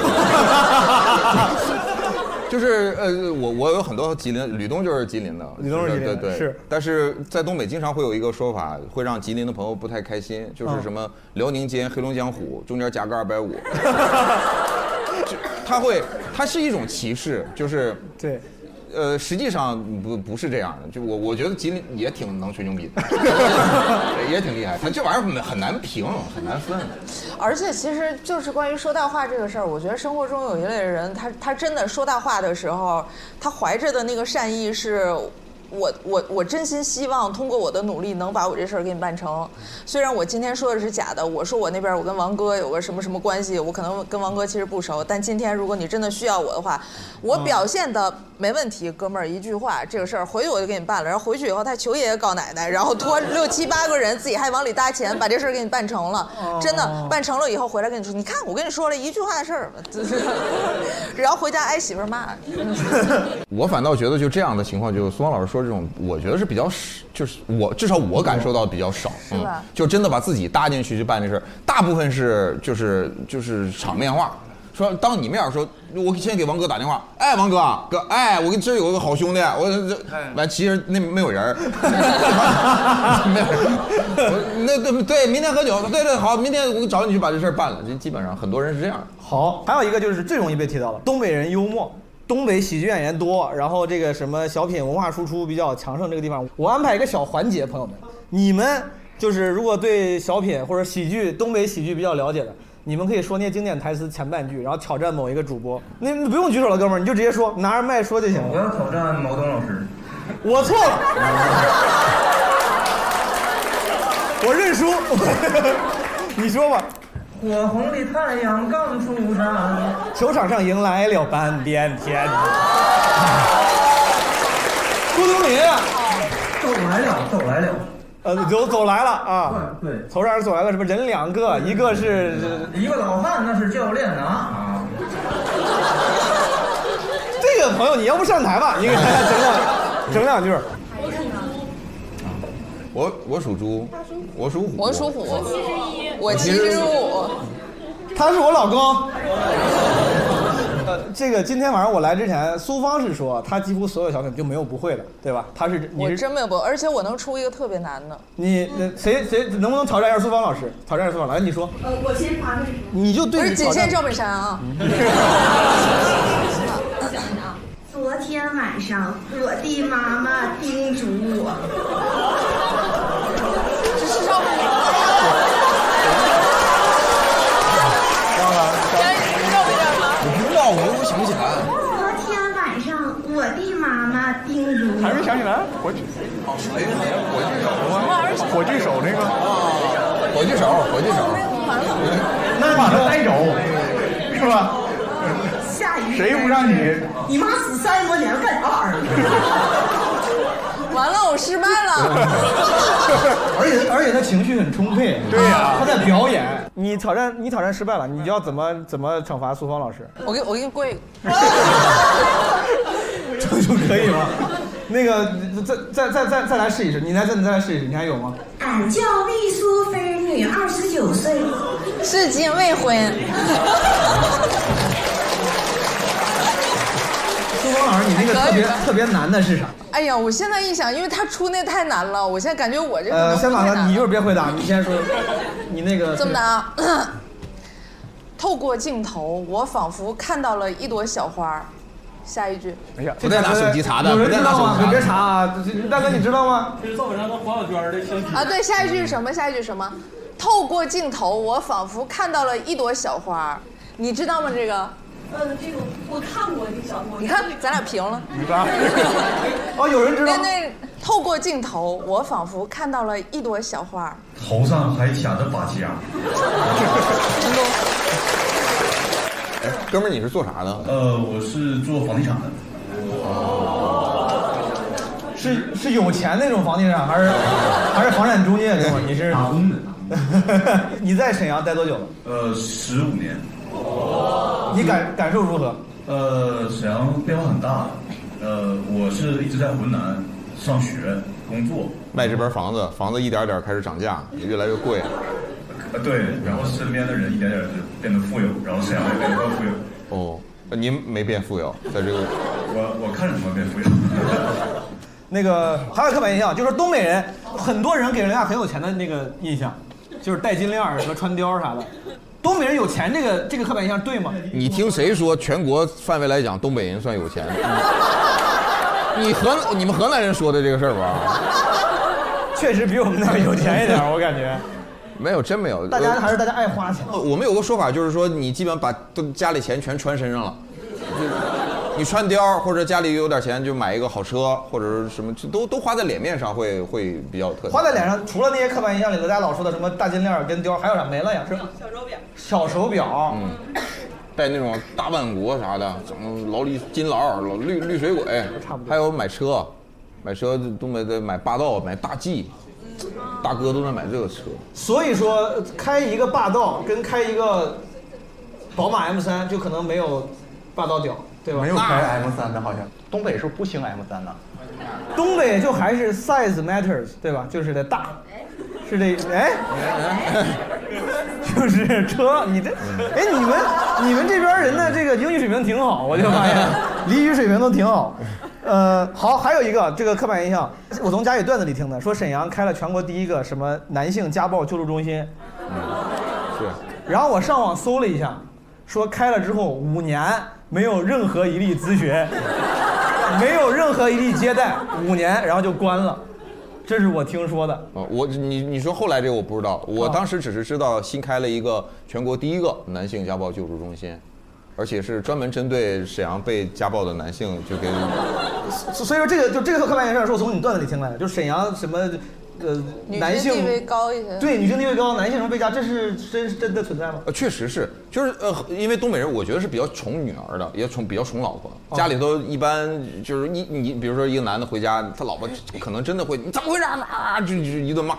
就是呃，我我有很多吉林，吕东就是吉林的，吕东是吉林的对对是。但是在东北经常会有一个说法，会让吉林的朋友不太开心，就是什么辽宁尖黑龙江虎，中间夹个二百五，就他会，它是一种歧视，就是对。呃，实际上不不是这样的，就我我觉得吉林也挺能吹牛逼的，也挺厉害。他这玩意儿很难评，很难分。而且其实就是关于说大话这个事儿，我觉得生活中有一类人，他他真的说大话的时候，他怀着的那个善意是。我我我真心希望通过我的努力能把我这事儿给你办成。虽然我今天说的是假的，我说我那边我跟王哥有个什么什么关系，我可能跟王哥其实不熟，但今天如果你真的需要我的话，我表现的没问题，哥们儿一句话这个事儿回去我就给你办了。然后回去以后他求爷爷告奶奶，然后托六七八个人，自己还往里搭钱，把这事儿给你办成了。真的办成了以后回来跟你说，你看我跟你说了一句话的事儿，就是，然后回家挨媳妇骂。我反倒觉得就这样的情况，就苏芳老师说这种，我觉得是比较少，就是我至少我感受到比较少，嗯是吧就真的把自己搭进去去办这事儿，大部分是就是就是场面话。说当你面儿说，我先给王哥打电话，哎，王哥哥，哎，我跟这儿有个好兄弟，我这完其实那没有人儿，没有人我那对对，明天喝酒，对对好，明天我找你去把这事儿办了，这基本上很多人是这样。好，还有一个就是最容易被提到的，东北人幽默。东北喜剧演员多，然后这个什么小品文化输出比较强盛，这个地方我安排一个小环节，朋友们，你们就是如果对小品或者喜剧东北喜剧比较了解的，你们可以说那些经典台词前半句，然后挑战某一个主播。那你不用举手了，哥们儿，你就直接说，拿着麦说就行我。要挑战毛东老师。我错了。我认输。你说吧。火红的太阳刚出山，球场上迎来了半边天。郭冬临啊，走来了，走来了。呃，走走来了啊！对对，头上走来了什么人两个，一个是一个老汉，那是教练呐啊。这个朋友，你要不上台吧，你给大家整两整两句。我我属猪，我属虎，我属虎，七十一，我七十五。他是我老公。呃，这个今天晚上我来之前，苏芳是说他几乎所有小品就没有不会的，对吧？他是你我是真没有不，而且我能出一个特别难的。你那谁谁能不能挑战一下苏芳老师？挑战一下苏芳，来你说，呃，我先发个什么？你就对不是仅限赵本山啊。我想想啊，昨天晚上我的妈妈叮嘱我，这是赵本山。我不知道，我我想不起来。昨天晚上我的妈妈叮嘱我，还没想起来，火炬，哦，谁呀？火炬手吗？火炬手那个，火炬手，火炬手。那你把他带走，是吧？谁不让你？你妈死三十多年了，干啥玩意儿？完了，我失败了。而且而且他情绪很充沛，对呀他在表演。你挑战你挑战失败了，你要怎么怎么惩罚苏芳老师？我给我给你跪。这就可以吗？那个再再再再再来试一试，你来再再来试一试，你还有吗？俺叫魏淑芬，女，二十九岁，至今未婚。苏芳老师，你那个特别特别难的是啥？哎呀，我现在一想，因为他出那太难了，我现在感觉我这个呃，先把它，不太难你一会儿别回答，你先说，你那个这么难啊。透过镜头，我仿佛看到了一朵小花。下一句。哎呀，不带拿手机查的有人知道吗？不带拿手机查的你别查啊！大哥，你知道吗？这是赵本山和黄小娟的相亲啊，对，下一句是什么？下一句是什么？透过镜头，我仿佛看到了一朵小花。你知道吗？这个？呃，这个我看过这个小说，你看，咱俩平了。你吧。哦，有人知道那。那透过镜头，我仿佛看到了一朵小花。头上还卡着发夹。哎，哥们儿，你是做啥的？呃，我是做房地产的。是是有钱那种房地产，还是还是房产中介对吗？你是打工的。你在沈阳待多久了？呃，十五年。你感感受如何？呃，沈阳变化很大。呃，我是一直在浑南上学、工作。卖这边房子，房子一点点开始涨价，也越来越贵。呃，对，然后身边的人一点点就变得富有，然后沈阳也变得更富有。哦，您没变富有，在这个我我看着怎么变富有。那个还有刻板印象，就是东北人，很多人给人家很有钱的那个印象，就是戴金链儿和穿貂啥的。东北人有钱这个这个刻板印象对吗？你听谁说全国范围来讲，东北人算有钱？你河你们河南人说的这个事儿吧？确实比我们那儿有钱一点，我感觉。没有，真没有。大家还是大家爱花钱。呃我们有个说法，就是说你基本把都家里钱全穿身上了，就你穿貂或者家里有点钱就买一个好车或者是什么，就都都花在脸面上会会比较有特点。花在脸上，除了那些刻板印象里头大家老说的什么大金链跟貂，还有啥没了呀？是小手表。小手表。嗯，戴那种大万国啥的，什么劳力金劳、老绿绿水鬼，还有买车，买车东北的买霸道、买大 G，大哥都在买这个车。所以说，开一个霸道跟开一个宝马 M 三就可能没有霸道屌，对吧？没有开 M 三的，好像东北是不兴 M 三的。东北就还是 size matters，对吧？就是得大，是这哎，就是车，你这哎你们你们这边人的这个英语水平挺好，我就发现 俚语水平都挺好。呃，好，还有一个这个刻板印象，我从家里段子里听的，说沈阳开了全国第一个什么男性家暴救助中心，是。然后我上网搜了一下，说开了之后五年没有任何一例咨询，没有任何一例接待，五年然后就关了，这是我听说的。哦，我你你说后来这个我不知道，我当时只是知道新开了一个全国第一个男性家暴救助中心，而且是专门针对沈阳被家暴的男性就给。所所以说这个就这个刻板印象是我从你段子里听来的，就沈阳什么呃女男性性地位高一些。对女性地位高，男性什么被家，这是真是真的存在吗？呃，确实是，就是呃，因为东北人，我觉得是比较宠女儿的，也宠比较宠老婆。哦家里头一般就是你你，比如说一个男的回家，他老婆可能真的会，你怎么回事啊？啊就就一顿骂，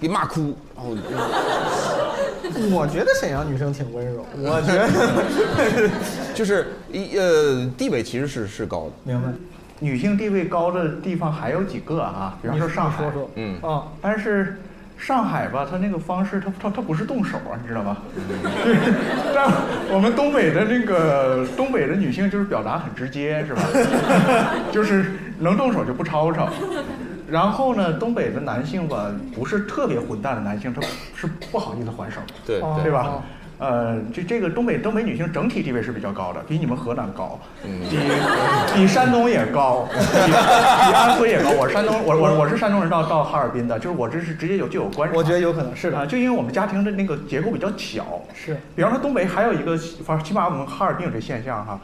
给骂哭。然后 我觉得沈阳女生挺温柔，我觉得 就是一呃地位其实是是高的。明白。女性地位高的地方还有几个啊，比方说上海，说说嗯啊，但是上海吧，它那个方式，它它它不是动手啊，你知道吗？对，但我们东北的那个东北的女性就是表达很直接，是吧？就是能动手就不吵吵。然后呢，东北的男性吧，不是特别混蛋的男性，他是不好意思还手，对哦对吧？呃，这这个东北东北女性整体地位是比较高的，比你们河南高，比比山东也高，比比安徽也高。我山东，我我我是山东人到到哈尔滨的，就是我这是直接有就有关系。我觉得有可能是的啊，就因为我们家庭的那个结构比较小，是。比方说东北还有一个，反正起码我们哈尔滨有这现象哈，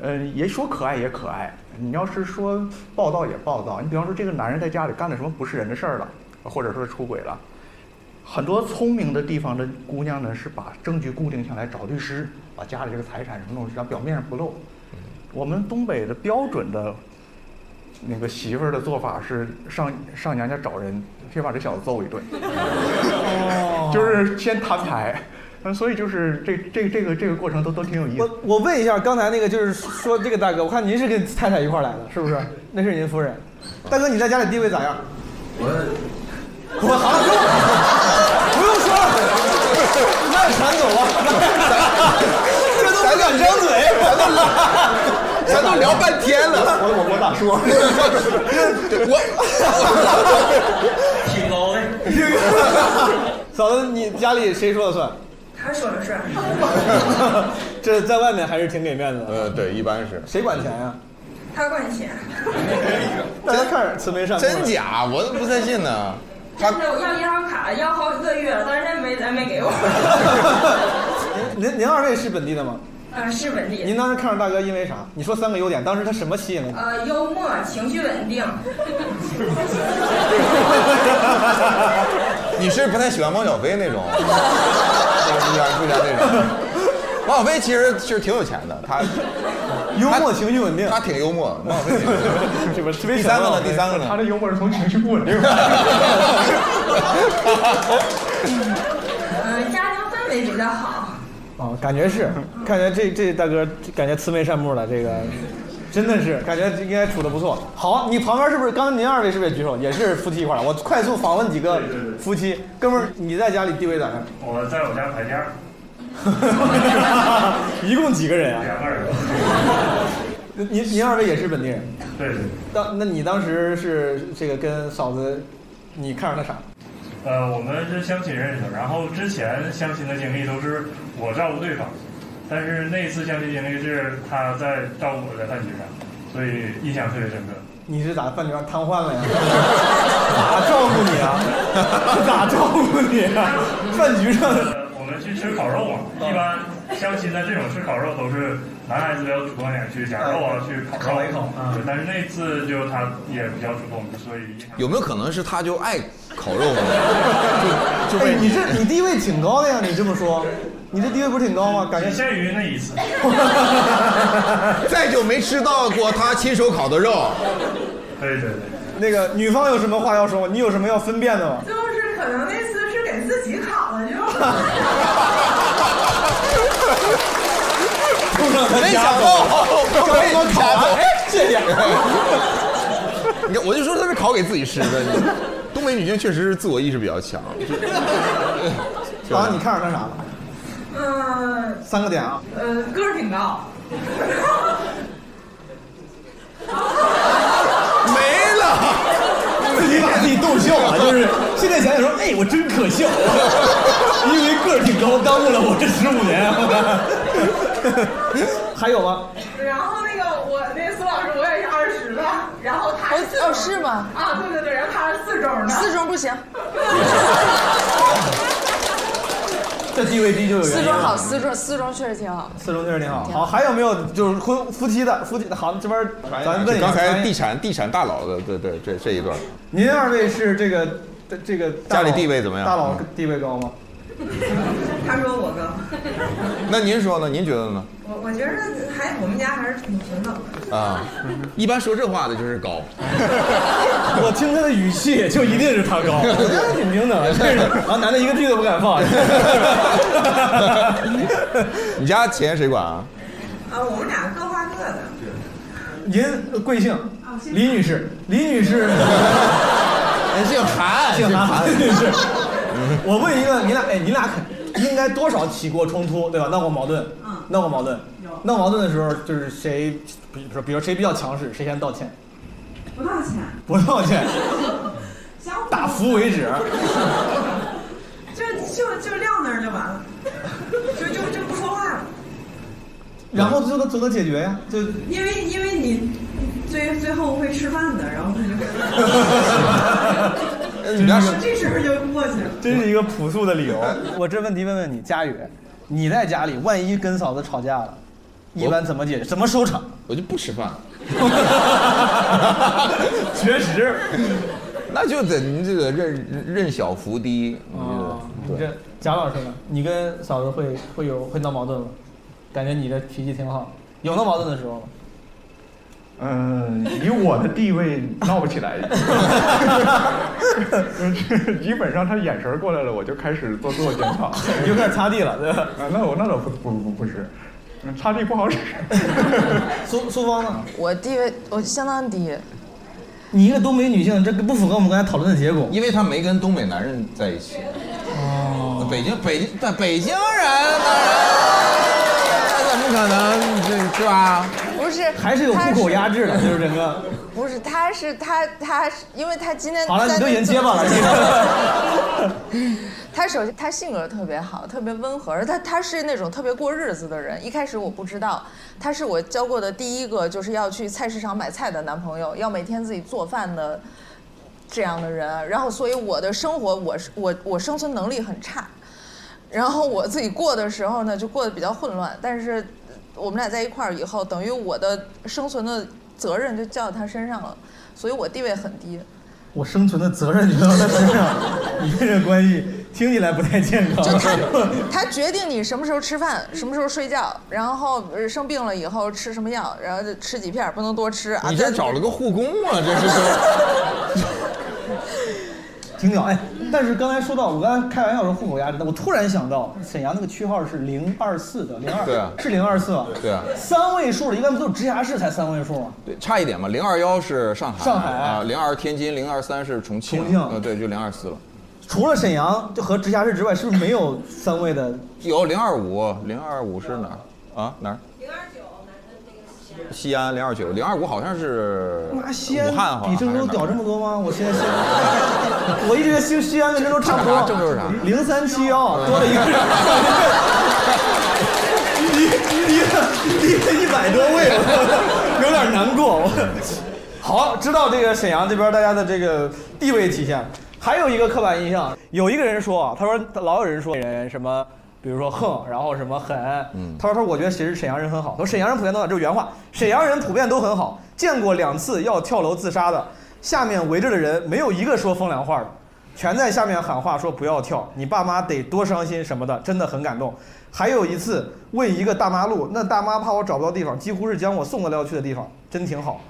呃，也说可爱也可爱。你要是说暴躁也暴躁，你比方说这个男人在家里干了什么不是人的事儿了，或者说出轨了，很多聪明的地方的姑娘呢是把证据固定下来，找律师，把家里这个财产什么东西让表面上不露。我们东北的标准的那个媳妇儿的做法是上上娘家找人，先把这小子揍一顿，哦 就是先摊牌。嗯，所以就是这这这个这个过程都都挺有意思。我我问一下，刚才那个就是说这个大哥，我看您是跟太太一块儿来的，是不是？那是您夫人。大哥，你在家里地位咋样？我我好了，不用说了，那全走了，这都不敢张嘴，咱都聊半天了，我我我咋说？我挺高的。嫂子，你家里谁说了算？他说了算。这在外面还是挺给面子的。呃，对，一般是。谁管钱呀？他管钱。大家看慈眉善目。真假？我都不相信呢。他我要银行卡要好几个月了，但是没咱没给我。您您二位是本地的吗？呃，是本地的。您当时看上大哥因为啥？你说三个优点，当时他什么吸引了你？呃，幽默，情绪稳定。你是不太喜欢汪小菲那种，不喜欢不喜欢那种。汪小菲其实是挺有钱的，他幽默、情绪稳定，他挺幽默。第三个呢？第三个呢？他的幽默是从情绪不稳定。呃，家庭氛围比较好。哦，感觉是，感觉这这大哥感觉慈眉善目的，这个真的是感觉应该处的不错。好，你旁边是不是刚才您二位是不是也举手？也是夫妻一块儿？我快速访问几个夫妻，哥们儿，你在家里地位咋样？我在我家排家，一共几个人啊？两个人。您您二位也是本地人？对对。当那你当时是这个跟嫂子，你看上他啥？呃，我们是相亲认识的，然后之前相亲的经历都是我照顾对方，但是那一次相亲经历是他在照顾我在饭局上，所以印象特别深刻。你是咋饭局上瘫痪了呀？咋照顾你啊？咋照顾你啊？饭局上。去吃烤肉嘛，一般相亲的这种吃烤肉都是男孩子比较主动点，去夹肉啊，去烤肉。烤一烤对，但是那次就他也比较主动，所以有没有可能是他就爱烤肉呢？就就哎，被你这你地位挺高的呀，你这么说，你这地位不是挺高吗？感觉仅限于那一次。再就没吃到过他亲手烤的肉。对对对。那个女方有什么话要说吗？你有什么要分辨的吗？就是可能那次是给自己烤的，就 没想到刚才我烤完，哎，谢谢。你看，我就说他是烤给自己吃的。东北女性确实是自我意识比较强。啊，你看着他啥了？嗯三个点啊。呃个儿挺高，没了，自己把自己逗笑了，就是现在想想说，哎，我真可笑，因为个儿挺高，耽误了我这十五年。还有吗？然后那个我那苏老师我也是二十的，然后他是哦是吗啊，对对对，然后他是四中的，四中不行。这地位低就有原因四中好，四中四中确实挺好。四中确实挺好。挺好，还有没有就是婚夫妻的夫妻？好，这边咱问一下刚才地产地产大佬的，对对，这这一段，您二位是这个这个家里地位怎么样大佬嗯地位高吗？他说我高，那您说呢？您觉得呢？我我觉得还我们家还是挺平等的。啊，一般说这话的就是高。我听他的语气就一定是他高，我觉得挺平等的。这是然后男的一个屁都不敢放。你家钱谁管啊？啊，我们俩各花各的。您贵姓？李女士，李女士，姓韩姓韩，姓韩韩女士。我问一个，你俩，哎，你俩肯应该多少起过冲突，对吧？闹过矛盾，闹过矛盾。闹矛盾的时候，就是谁，比如说，比如谁比较强势，谁先道歉，不道歉，不道歉，打服为止。就就就撂那儿就完了，就就就不说话了。然后就能就能解决呀，就因为因为你最最后会吃饭的，然后他就你要说这事儿就过去了。真是一个朴素的理由。我这问题问问你，佳宇，你在家里万一跟嫂子吵架了，一般怎么解决？怎么收场？我就不吃饭。确实，那就得您这个认认小伏低，哦你这个你这贾老师呢？你跟嫂子会会有会闹矛盾吗？感觉你的脾气挺好，有闹矛盾的时候吗？嗯，以我的地位闹不起来，基本上他眼神过来了，我就开始做自我检讨，你就开始擦地了，对吧？啊，那我那倒不不不不是，嗯擦地不好使。苏苏芳呢？我地位我相当低，你一个东北女性，这不符合我们刚才讨论的结果。因为他没跟东北男人在一起。哦，北京北京但北京人当然，那怎么可能？这是吧？不是，还是有户口压制的，就是整个。不是，他是他他是，因为他今天好了，你都已经结巴了，他首先他性格特别好，特别温和，而他他是那种特别过日子的人。一开始我不知道，他是我交过的第一个就是要去菜市场买菜的男朋友，要每天自己做饭的这样的人。然后，所以我的生活，我是我我生存能力很差。然后我自己过的时候呢，就过得比较混乱。但是我们俩在一块儿以后，等于我的生存的责任就交到他身上了，所以我地位很低。我生存的责任就到他身上，你们这关系听起来不太健康。就他，他决定你什么时候吃饭，什么时候睡觉，然后呃生病了以后吃什么药，然后就吃几片，不能多吃啊。你这找了个护工啊？这是说。挺屌哎！但是刚才说到，我刚才开玩笑说户口压制，我突然想到沈阳那个区号是零二四的零二，对啊是零二四吧？对啊三位数的，一般不都是直辖市才三位数吗？对，差一点嘛。零二幺是上海，上海啊，零二天津，零二三是重庆，重庆呃，对，就零二四了。除了沈阳就和直辖市之外，是不是没有三位的？有零二五，零二五是哪儿啊？哪儿？西安零二九，零二五好像是妈，西安武汉，好像比郑州屌这么多吗？我现在西安，我一直觉得西西安跟郑州差不多。郑州是啥零三七幺，多了一个人，低低了低了一百多位，我有点难过。我好，知道这个沈阳这边大家的这个地位体现。还有一个刻板印象，有一个人说啊，他说老有人说人什么。比如说横，然后什么狠，嗯。他说他说我觉得其实沈阳人很好，他说沈阳人普遍都好，这是原话，沈阳人普遍都很好，见过两次要跳楼自杀的，下面围着的人没有一个说风凉话的，全在下面喊话说不要跳，你爸妈得多伤心什么的，真的很感动。还有一次问一个大妈路，那大妈怕我找不到地方，几乎是将我送到了要去的地方，真挺好。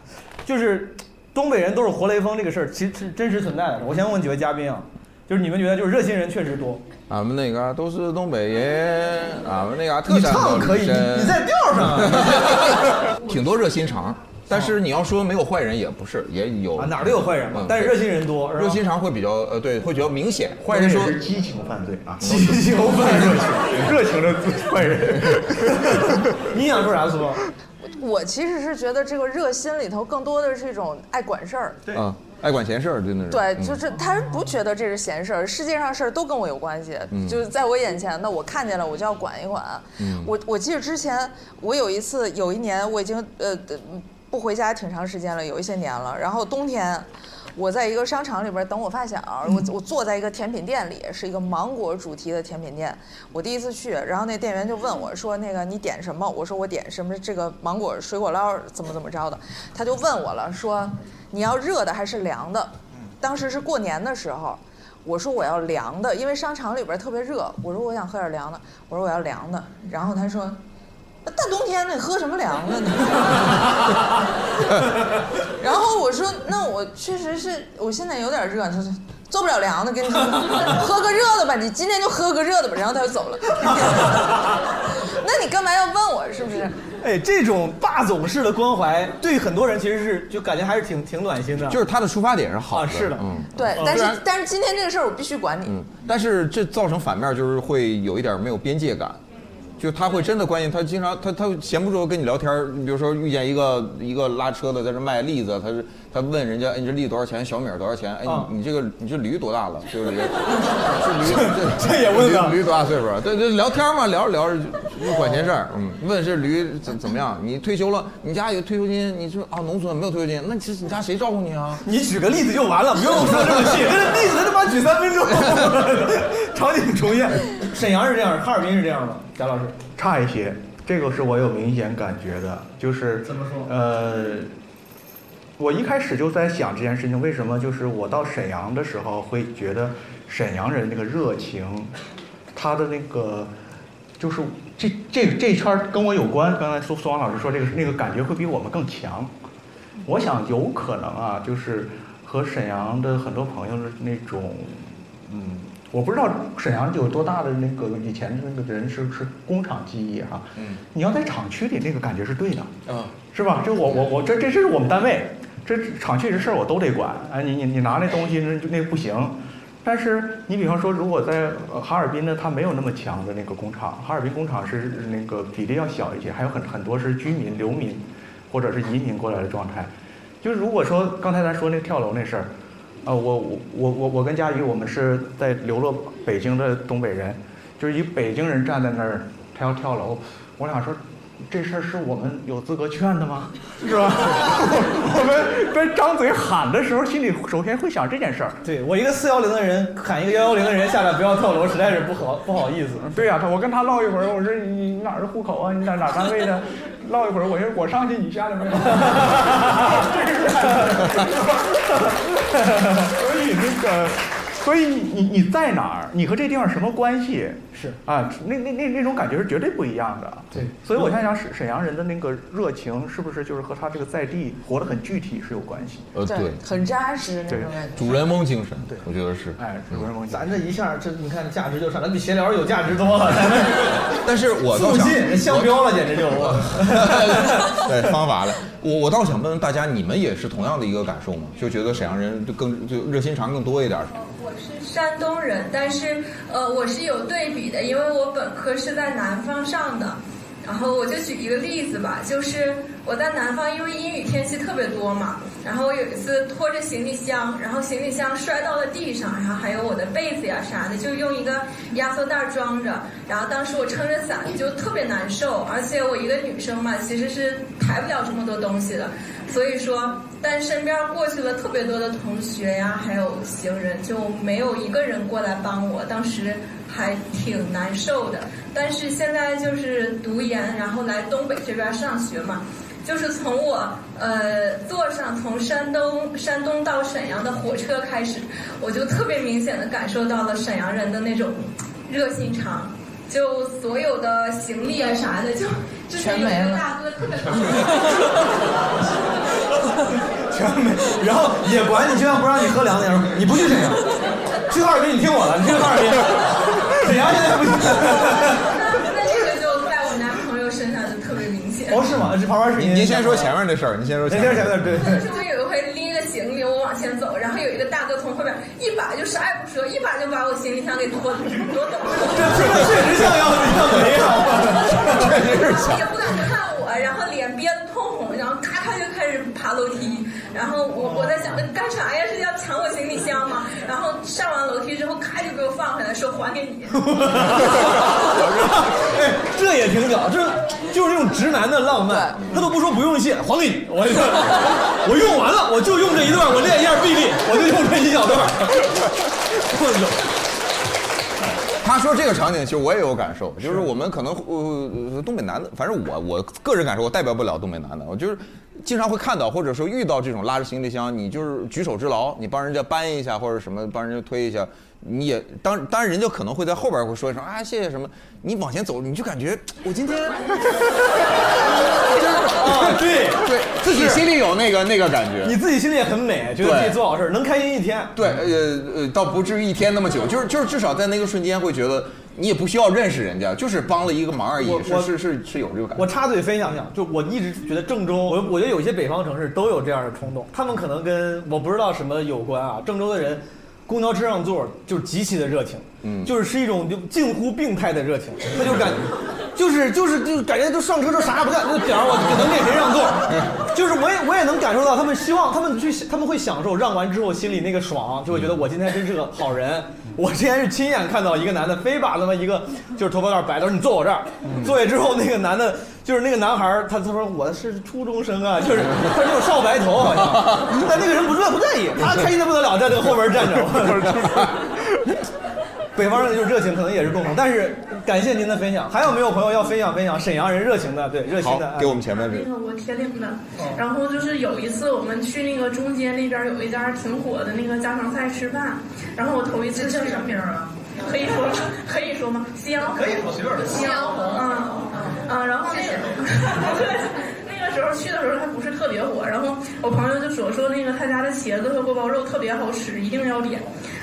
就是东北人都是活雷锋这个事儿，其实是真实存在的。我先问几位嘉宾啊，就是你们觉得就是热心人确实多，俺们那嘎都是东北人，俺们那嘎特你产高唱可以，你你在调上啊。挺多热心肠。但是你要说没有坏人也不是，也有啊哪儿都有坏人嘛嗯但是热心人多热心肠会比较呃对，会比较明显。坏人说激情犯罪啊，激情犯罪 热情的坏人。你想说啥，苏？我其实是觉得这个热心里头更多的是一种爱管事儿。啊，爱管闲事儿，真的是。对，嗯就是他不觉得这是闲事儿，世界上事儿都跟我有关系，嗯就是在我眼前，的我看见了我就要管一管。嗯我我记得之前我有一次有一年我已经呃呃不回家挺长时间了，有一些年了，然后冬天我在一个商场里边等我发小，我我坐在一个甜品店里，是一个芒果主题的甜品店。我第一次去，然后那店员就问我说：“那个你点什么？”我说：“我点什么这个芒果水果捞，怎么怎么着的。”他就问我了，说：“你要热的还是凉的？”当时是过年的时候，我说我要凉的，因为商场里边特别热。我说我想喝点凉的，我说我要凉的。然后他说。大冬天的，你喝什么凉的呢？然后我说，那我确实是，我现在有点热，他说做不了凉的，跟你说，喝个热的吧，你今天就喝个热的吧。然后他就走了。那你干嘛要问我是不是？哎，这种霸总式的关怀，对很多人其实是就感觉还是挺挺暖心的。就是他的出发点是好的，是的，嗯，对，但是但是今天这个事儿我必须管你。嗯，但是这造成反面就是会有一点没有边界感。就他会真的关心，他经常他他闲不住跟你聊天你比如说遇见一个一个拉车的在这卖栗子，他是他问人家，哎，你这栗子多少钱？小米多少钱？哎，你你这个你这驴多大了？就 是驴，是驴，这也问驴驴多大岁数？对对，聊天嘛，聊着聊着就管闲事儿。嗯，问这驴怎怎么样？你退休了？你家有退休金？你说啊，农村没有退休金？那其实你家谁照顾你啊？你举个例子就完了，不用说这么细。这例子他妈举三分钟，场景重现。沈阳是这样，哈尔滨是这样吗？贾老师差一些，这个是我有明显感觉的，就是怎么说？呃，我一开始就在想这件事情，为什么就是我到沈阳的时候会觉得沈阳人那个热情，他的那个就是这这这一圈跟我有关。刚才苏苏王老师说这个那个感觉会比我们更强。我想有可能啊，就是和沈阳的很多朋友的那种，嗯。我不知道沈阳有多大的那个以前的那个人是是工厂记忆哈，嗯，你要在厂区里那个感觉是对的，嗯，是吧？这我我我这这是我们单位，这厂区这事儿我都得管，哎，你你你拿那东西那那不行，但是你比方说如果在哈尔滨呢，它没有那么强的那个工厂，哈尔滨工厂是那个比例要小一些，还有很很多是居民流民或者是移民过来的状态，就是如果说刚才咱说那跳楼那事儿。啊，我我我我跟佳怡，我们是在流落北京的东北人，就是一北京人站在那儿，他要跳楼，我俩说，这事儿是我们有资格劝的吗？是吧？我们在张嘴喊的时候，心里首先会想这件事儿。对我一个四幺零的人喊一个幺幺零的人下来不要跳楼，实在是不好不好意思。对呀，他我跟他唠一会儿，我说你你哪儿的户口啊？你哪哪单位的？唠一会儿，我说我上去，你下来没有？所以那个，所以你你你在哪儿？你和这地方什么关系？是啊，那那那那种感觉是绝对不一样的。对，所以我想想沈沈阳人的那个热情，是不是就是和他这个在地活得很具体是有关系？呃，对，很扎实那种感觉。主人翁精神，对，我觉得是。哎，主人翁，咱这一下，这你看价值就上，咱比闲聊有价值多了。但是我倒想，相标了，简直就。对，方法了。我我倒想问问大家，你们也是同样的一个感受吗？就觉得沈阳人就更就热心肠更多一点？我是山东人，但是呃，我是有对比的，因为我本科是在南方上的。然后我就举一个例子吧，就是我在南方，因为阴雨天气特别多嘛。然后有一次拖着行李箱，然后行李箱摔到了地上，然后还有我的被子呀啥的，就用一个压缩袋装着。然后当时我撑着伞，就特别难受，而且我一个女生嘛，其实是抬不了这么多东西的。所以说，但身边过去了特别多的同学呀，还有行人，就没有一个人过来帮我。当时还挺难受的。但是现在就是读研，然后来东北这边上学嘛，就是从我呃坐上从山东山东到沈阳的火车开始，我就特别明显的感受到了沈阳人的那种热心肠，就所有的行李啊啥的，就全没了。大哥特别全没，然后也管你，就像不让你喝凉的，你不去沈阳，去哈尔滨，你听我的，你去哈尔滨，沈阳现在不行。那这个就在我男朋友身上就特别明显。哦，是吗？这旁边是您您先说前面的事儿，您先说前面。前面对。是不是有一回拎着行李我往前走，然后有一个大哥从后面一把就啥也不说，一把就把我行李箱给拖拖 走了。这这确实像要要没有，确实是像。也不敢看我，然后脸憋得通红，然后咔咔就开始爬楼梯。然后我我在想，干啥呀？是要抢我行李箱吗？然后上完楼梯之后，咔就给我放下来，说还给你。哎，这也挺屌，这就是这种直男的浪漫，他都不说不用谢，还给你，我我用完了，我就用这一段，我练一下臂力，我就用这一小段。他说这个场景，其实我也有感受，就是我们可能呃东北男的，反正我我个人感受，我代表不了东北男的，我就是经常会看到或者说遇到这种拉着行李箱，你就是举手之劳，你帮人家搬一下或者什么，帮人家推一下，你也当当然人家可能会在后边会说一声啊谢谢什么，你往前走你就感觉我今天，啊，对对，自己心里有那个那个感觉，你自己心里也很美，觉得自己做好事儿，能开心一天。对，呃呃，倒不至于一天那么久，就是就是至少在那个瞬间会觉得你也不需要认识人家，就是帮了一个忙而已我，我是是是是有这个感觉。我插嘴分享一下，就我一直觉得郑州，我我觉得有些北方城市都有这样的冲动，他们可能跟我不知道什么有关啊。郑州的人，公交车上座就是极其的热情，嗯。就是是一种就近乎病态的热情，他就感，就是就是就感觉就上车就啥也不干，就讲我能给谁让座，就是我也我也能感受到他们希望他们去他们会享受让完之后心里那个爽，就会觉得我今天真是个好人。我之前是亲眼看到一个男的非把他妈一个就是头发有点白的，说你坐我这儿，坐下之后那个男的就是那个男孩儿他他说我是初中生啊，就是他就少白头好像，但那个人不在不在意，他开心的不得了，在这个后边站着。北方人就是热情，可能也是共同。但是感谢您的分享，还有没有朋友要分享分享沈阳人热情的？对，热情的。给我们前面这个。那个我铁岭的，然后就是有一次我们去那个中间那边有一家挺火的那个家常菜吃饭，然后我头一次叫什么名啊？可以说吗可以说吗？夕阳红。可以说随便说夕阳红，嗯嗯，然后那个 那个时候去的时候还不是特别火，然后我朋友就说说那个他家的茄子和锅包肉特别好吃，一定要点，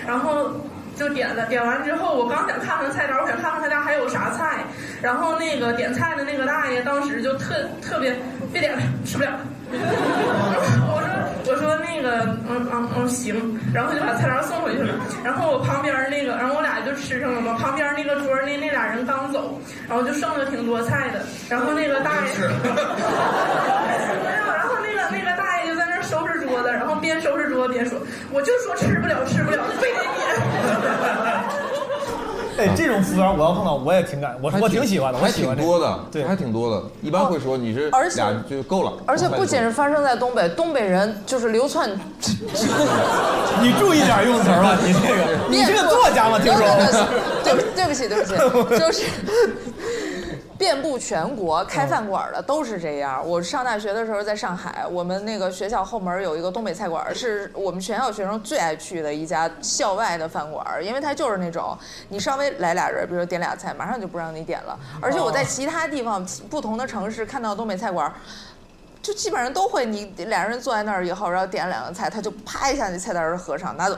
然后。就点了，点完之后，我刚想看看菜单，我想看看他家还有啥菜。然后那个点菜的那个大爷当时就特特别，别点了，吃不了。我说那个嗯嗯嗯行，然后就把菜单送回去了。然后我旁边那个，然后我俩就吃上了嘛。旁边那个桌那那俩人刚走，然后就剩了挺多菜的。然后那个大爷，然后那个那个大爷就在那收拾桌子，然后边收拾桌子边说，我就说吃不了吃不了，非得点。哎，这种服务员我要碰到，我也挺感，我我挺喜欢的，我还喜欢这个挺多的，对，还挺多的。一般会说你是而且俩就够了，而且不仅是发生在东北，东北人就是流窜。你注意点用词儿吧，你这个，你这个作家吗？听说？对不对不起对不起，就是遍布全国开饭馆的都是这样。我上大学的时候在上海，我们那个学校后门有一个东北菜馆，是我们全校学生最爱去的一家校外的饭馆，因为它就是那种你稍微来俩人，比如说点俩菜，马上就不让你点了。而且我在其他地方不同的城市看到东北菜馆。就基本上都会，你俩人坐在那儿以后，然后点两个菜，他就啪一下那菜单儿合上，拿走。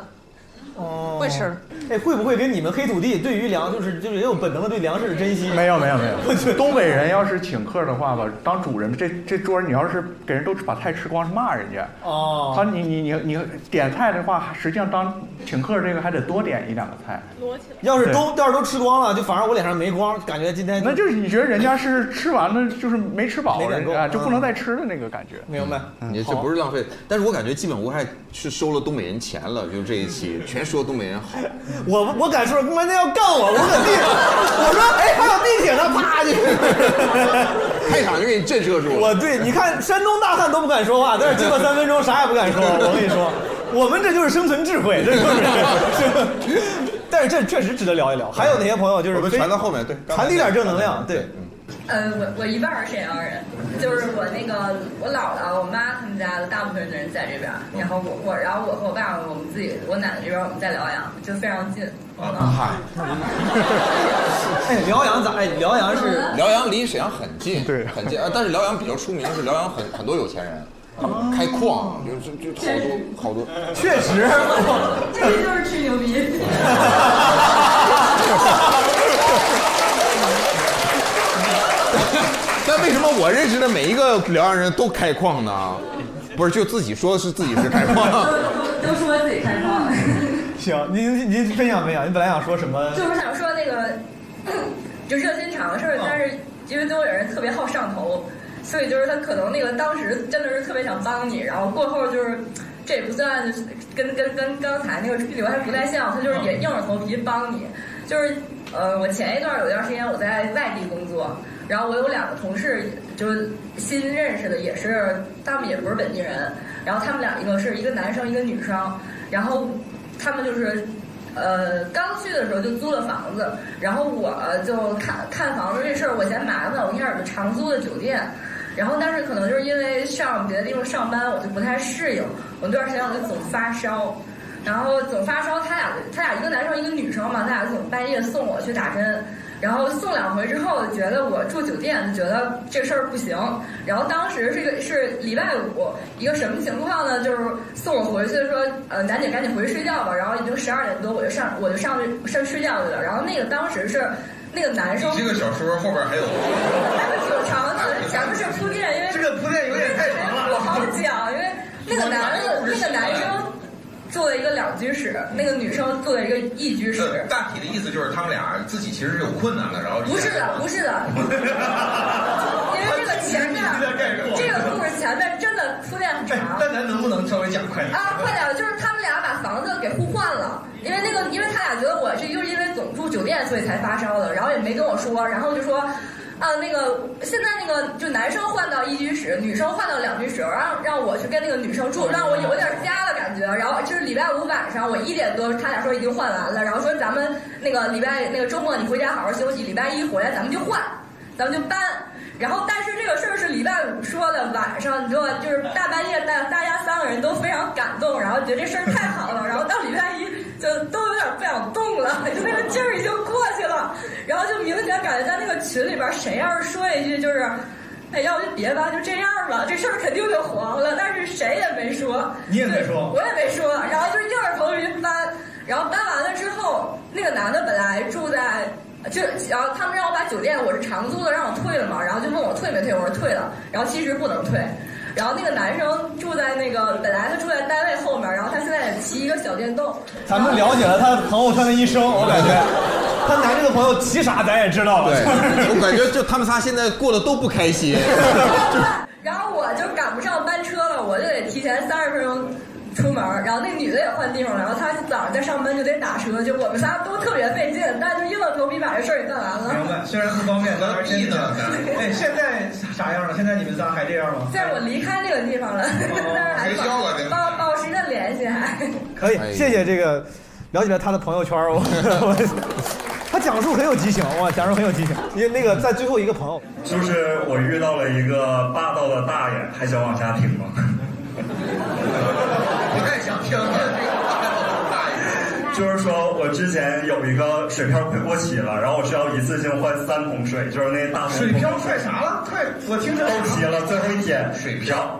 哦会吃。哎，会不会跟你们黑土地对于粮就是就是也有本能的对粮食的珍惜？没有没有没有，东北人要是请客的话吧，当主人这这桌你要是给人都把菜吃光，是骂人家。哦。他你你你你点菜的话，实际上当请客这个还得多点一两个菜。要是都对要是都吃光了，就反而我脸上没光，感觉今天那就是你觉得人家是吃完了就是没吃饱，没点够人家就不能嗯再吃的那个感觉。明白？你这不是浪费，但是我感觉基本无害是收了东北人钱了，就这一期全说东北人好。我我敢说，公安那要干我，我搁地，我说哎，还有地铁呢，啪就，开场就给你震慑住了。我对，你看山东大汉都不敢说话，但是经过三分钟啥也不敢说。我跟你说，我们这就是生存智慧，这就是。但是这确实值得聊一聊。还有哪些朋友就是我们传到后面，对，传递点正能量，对。呃，我我一半儿是沈阳人，就是我那个我姥姥、我妈他们家的大部分的人在这边，然后我我然后我和我爸我们自己我奶奶这边我们在辽阳，就非常近。啊，嗨，哎，辽阳咋？哎，辽阳是辽阳离沈阳很近，对，很近。啊，但是辽阳比较出名是辽阳很很多有钱人，他们开矿，就就就好多好多。确实，这就是吹牛逼。但为什么我认识的每一个辽阳人都开矿呢？不是，就自己说是自己是开矿。都说自己开矿。行，您您分享分享，您本来想说什么？就是想说那个，就热心肠的事儿，但是因为都有人特别好上头，所以就是他可能那个当时真的是特别想帮你，然后过后就是这也不算跟跟跟刚才那个理由还不太像，他就是也硬着头皮帮你。就是呃，我前一段有段时间我在外地工作，然后我有两个同事，就是新认识的，也是他们也不是本地人，然后他们俩一个是一个男生一个女生，然后他们就是。呃，刚去的时候就租了房子，然后我就看看房子这事儿，我嫌麻烦，我一开始就长租的酒店，然后但是可能就是因为上别的地方上班，我就不太适应，我那段时间我就总发烧，然后总发烧，他俩他俩一个男生一个女生嘛，他俩总半夜送我去打针。然后送两回之后，觉得我住酒店，就觉得这事儿不行。然后当时是个是礼拜五，一个什么情况呢？就是送我回去说，呃，楠姐赶紧回去睡觉吧。然后已经十二点多，我就上我就上去上睡觉去了。然后那个当时是那个男生，这个小说后边还有，还有挺长的，前面是铺垫，因为这个铺垫有点太长了，不好讲，因为那个男的那个男生。住了一个两居室，那个女生住了一个一居室。大体的意思就是他们俩自己其实是有困难的，然后不是的，不是的，因为这个前面这个故事前面真的铺垫很长。但咱能不能稍微讲快点？啊，快点！就是他们俩把房子给互换了，因为那个，因为他俩觉得我是就是因为总住酒店所以才发烧的，然后也没跟我说，然后就说。啊，那个现在那个就男生换到一居室，女生换到两居室，让让我去跟那个女生住，让我有点家的感觉。然后就是礼拜五晚上，我一点多，他俩说已经换完了，然后说咱们那个礼拜那个周末你回家好好休息，礼拜一回来咱们就换，咱们就搬。然后，但是这个事儿是礼拜五说的，晚上你知道就是大半夜，大大家三个人都非常感动，然后觉得这事儿太好了，然后到礼拜一就都有点不想动了，就那个劲儿已经过去了，然后就明显感觉在那个群里边，谁要是说一句就是，哎，要不就别吧，就这样吧，这事儿肯定就黄了。但是谁也没说，你也没说，我也没说，然后就硬着头皮搬，然后搬完了之后，那个男的本来住在。就然后他们让我把酒店我是长租的让我退了嘛，然后就问我退没退，我说退了，然后其实不能退，然后那个男生住在那个本来他住在单位后面，然后他现在也骑一个小电动。咱们了解了他朋友圈的一生，我感觉他男这个朋友骑啥咱也知道了。对，我感觉就他们仨现在过得都不开心。然后我就赶不上班车了，我就得提前三十分钟。出门，然后那女的也换地方了，然后她早上在上班就得打车，就我们仨都特别费劲，但就硬着头皮把这事儿给干完了。明白，虽然不方便，但是 真的。哎，现在啥样了？现在你们仨还这样吗？现在我离开这个地方了，但是还保保持着联系还。可以，谢谢这个，了解了他的朋友圈，我他讲述很有激情，哇，讲述很有激情。因为那个在最后一个朋友，就是我遇到了一个霸道的大爷，还想往下听吗？不太想听。就是说我之前有一个水漂快过期了，然后我需要一次性换三桶水，就是那大水漂快啥了？快，我听着到期了，最后一天水漂。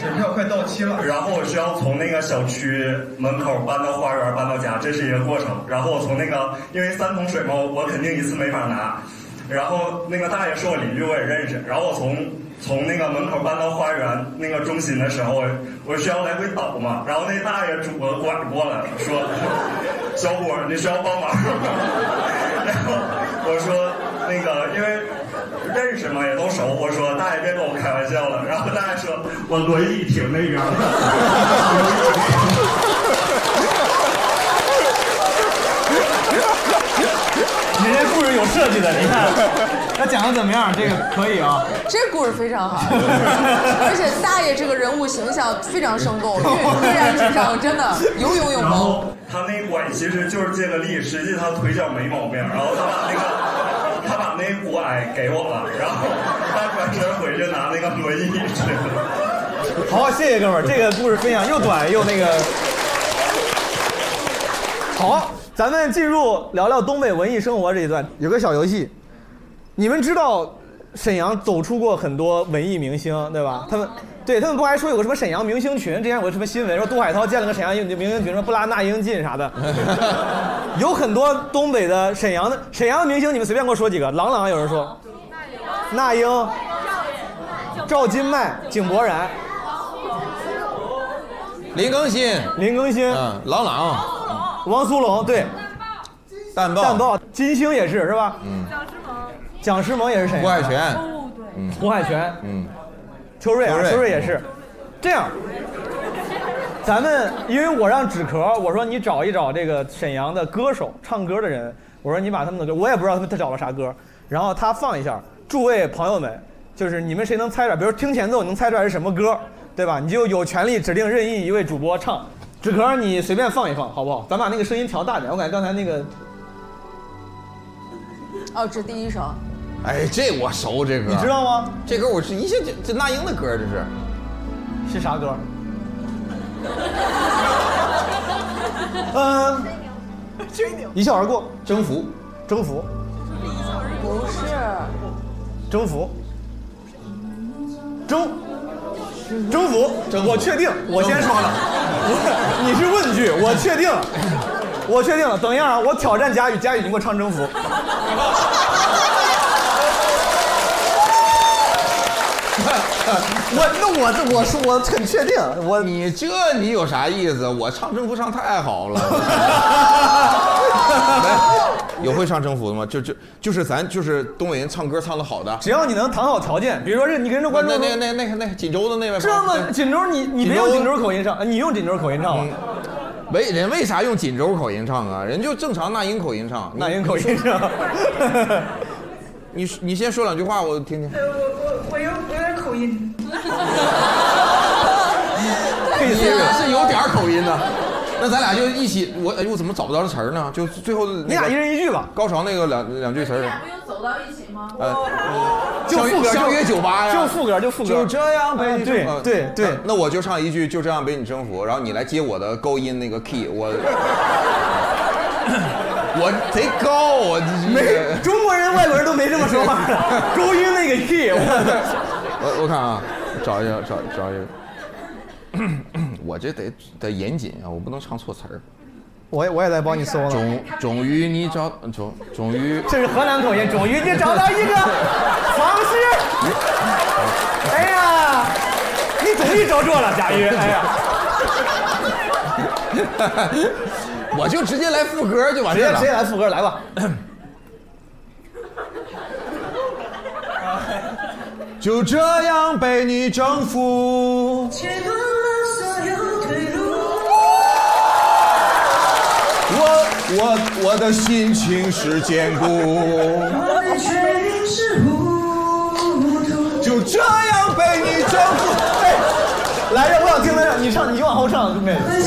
水票快到期了，然后我需要从那个小区门口搬到花园，搬到家，这是一个过程。然后我从那个，因为三桶水嘛，我肯定一次没法拿。然后那个大爷是我邻居，我也认识。然后我从从那个门口搬到花园那个中心的时候，我需要来回倒嘛。然后那大爷拄个拐过来，说：“ 小伙，你需要帮忙。” 然后我说：“那个，因为认识嘛，也都熟。”我说：“大爷别跟我开玩笑了。”然后大爷说：“我轮椅停那边了。” 你这故事有设计的，你看，他讲的怎么样？这个可以啊。这故事非常好，而且大爷这个人物形象非常生动，跃跃然纸上，真的有勇有谋。他那拐其实就是借个力，实际他腿脚没毛病。然后他把那个他把那拐给我了，然后他转身回去拿那个轮椅去了。好，谢谢哥们儿，这个故事分享又短又那个。好，咱们进入聊聊东北文艺生活这一段。有个小游戏，你们知道沈阳走出过很多文艺明星，对吧？他们对他们不还说有个什么沈阳明星群？之前有个什么新闻说杜海涛建了个沈阳明星群，说不拉那英进啥的。有很多东北的沈阳的沈阳的明星，你们随便给我说几个。郎朗有人说，那英、赵金麦、井柏然。林更新，林更新，嗯，郎朗，王苏泷，对，蛋豹，蛋豹，金星也是是吧？嗯，蒋诗萌也是沈阳的。胡海泉，嗯，胡海泉，嗯，邱瑞啊，邱瑞也是。这样，咱们因为我让纸壳，我说你找一找这个沈阳的歌手，唱歌的人，我说你把他们的歌，我也不知道他们他找了啥歌，然后他放一下，诸位朋友们，就是你们谁能猜出来，比如听前奏你能猜出来是什么歌，对吧？你就有权利指定任意一位主播唱。纸壳你随便放一放，好不好？咱把那个声音调大点，我感觉刚才那个哦，这第一首，哎，这我熟，这歌你知道吗？这歌我是一下就这那英的歌，这是。是啥歌？嗯，一笑而过，征服，征服，不是，征服，征，征服，我确定，我先说 你是问句，我确定了，我确定了，等一下啊，我挑战佳宇，佳宇你给 我唱征服。我那我这我说我很确定，我你这你有啥意思？我唱征服唱太好了。有会唱征服的吗？就就就是咱就是东北人唱歌唱的好的，只要你能谈好条件，比如说是你跟着观众那那那那个那个锦州的那位，这么锦州你你别用锦州口音唱，你用锦州口音唱吧。为人为啥用锦州口音唱啊？人就正常那英口音唱，那英口音唱。你你先说两句话，我听听。呃，我我我有我有点口音。你是有点口音的，那咱俩就一起，我哎呦我怎么找不着这词儿呢？就最后你俩一人一句吧。高潮那个两两句词儿。不就走到一起吗？呃，就副歌，相约酒吧呀，就副歌，就副歌。就这样被你对对对，那我就唱一句，就这样被你征服，然后你来接我的高音那个 key，我 我贼高，我没中国人、外国人都没这么说话的，高音那个 key，我 我看啊，找一下，找找一个。我这得得严谨啊，我不能唱错词儿。我也我也在帮你搜了。终终于你找终终于，这是河南口音。终于你找到一个方式。哎呀，你终于找着了，佳宇。哎呀，我就直接来副歌就完事了。直接来副歌，来吧。就这样被你征服。我我我的心情是坚固。我的决定是糊涂。就这样被你征服。哎，来着，我想听他唱，你唱，你往后唱，妹分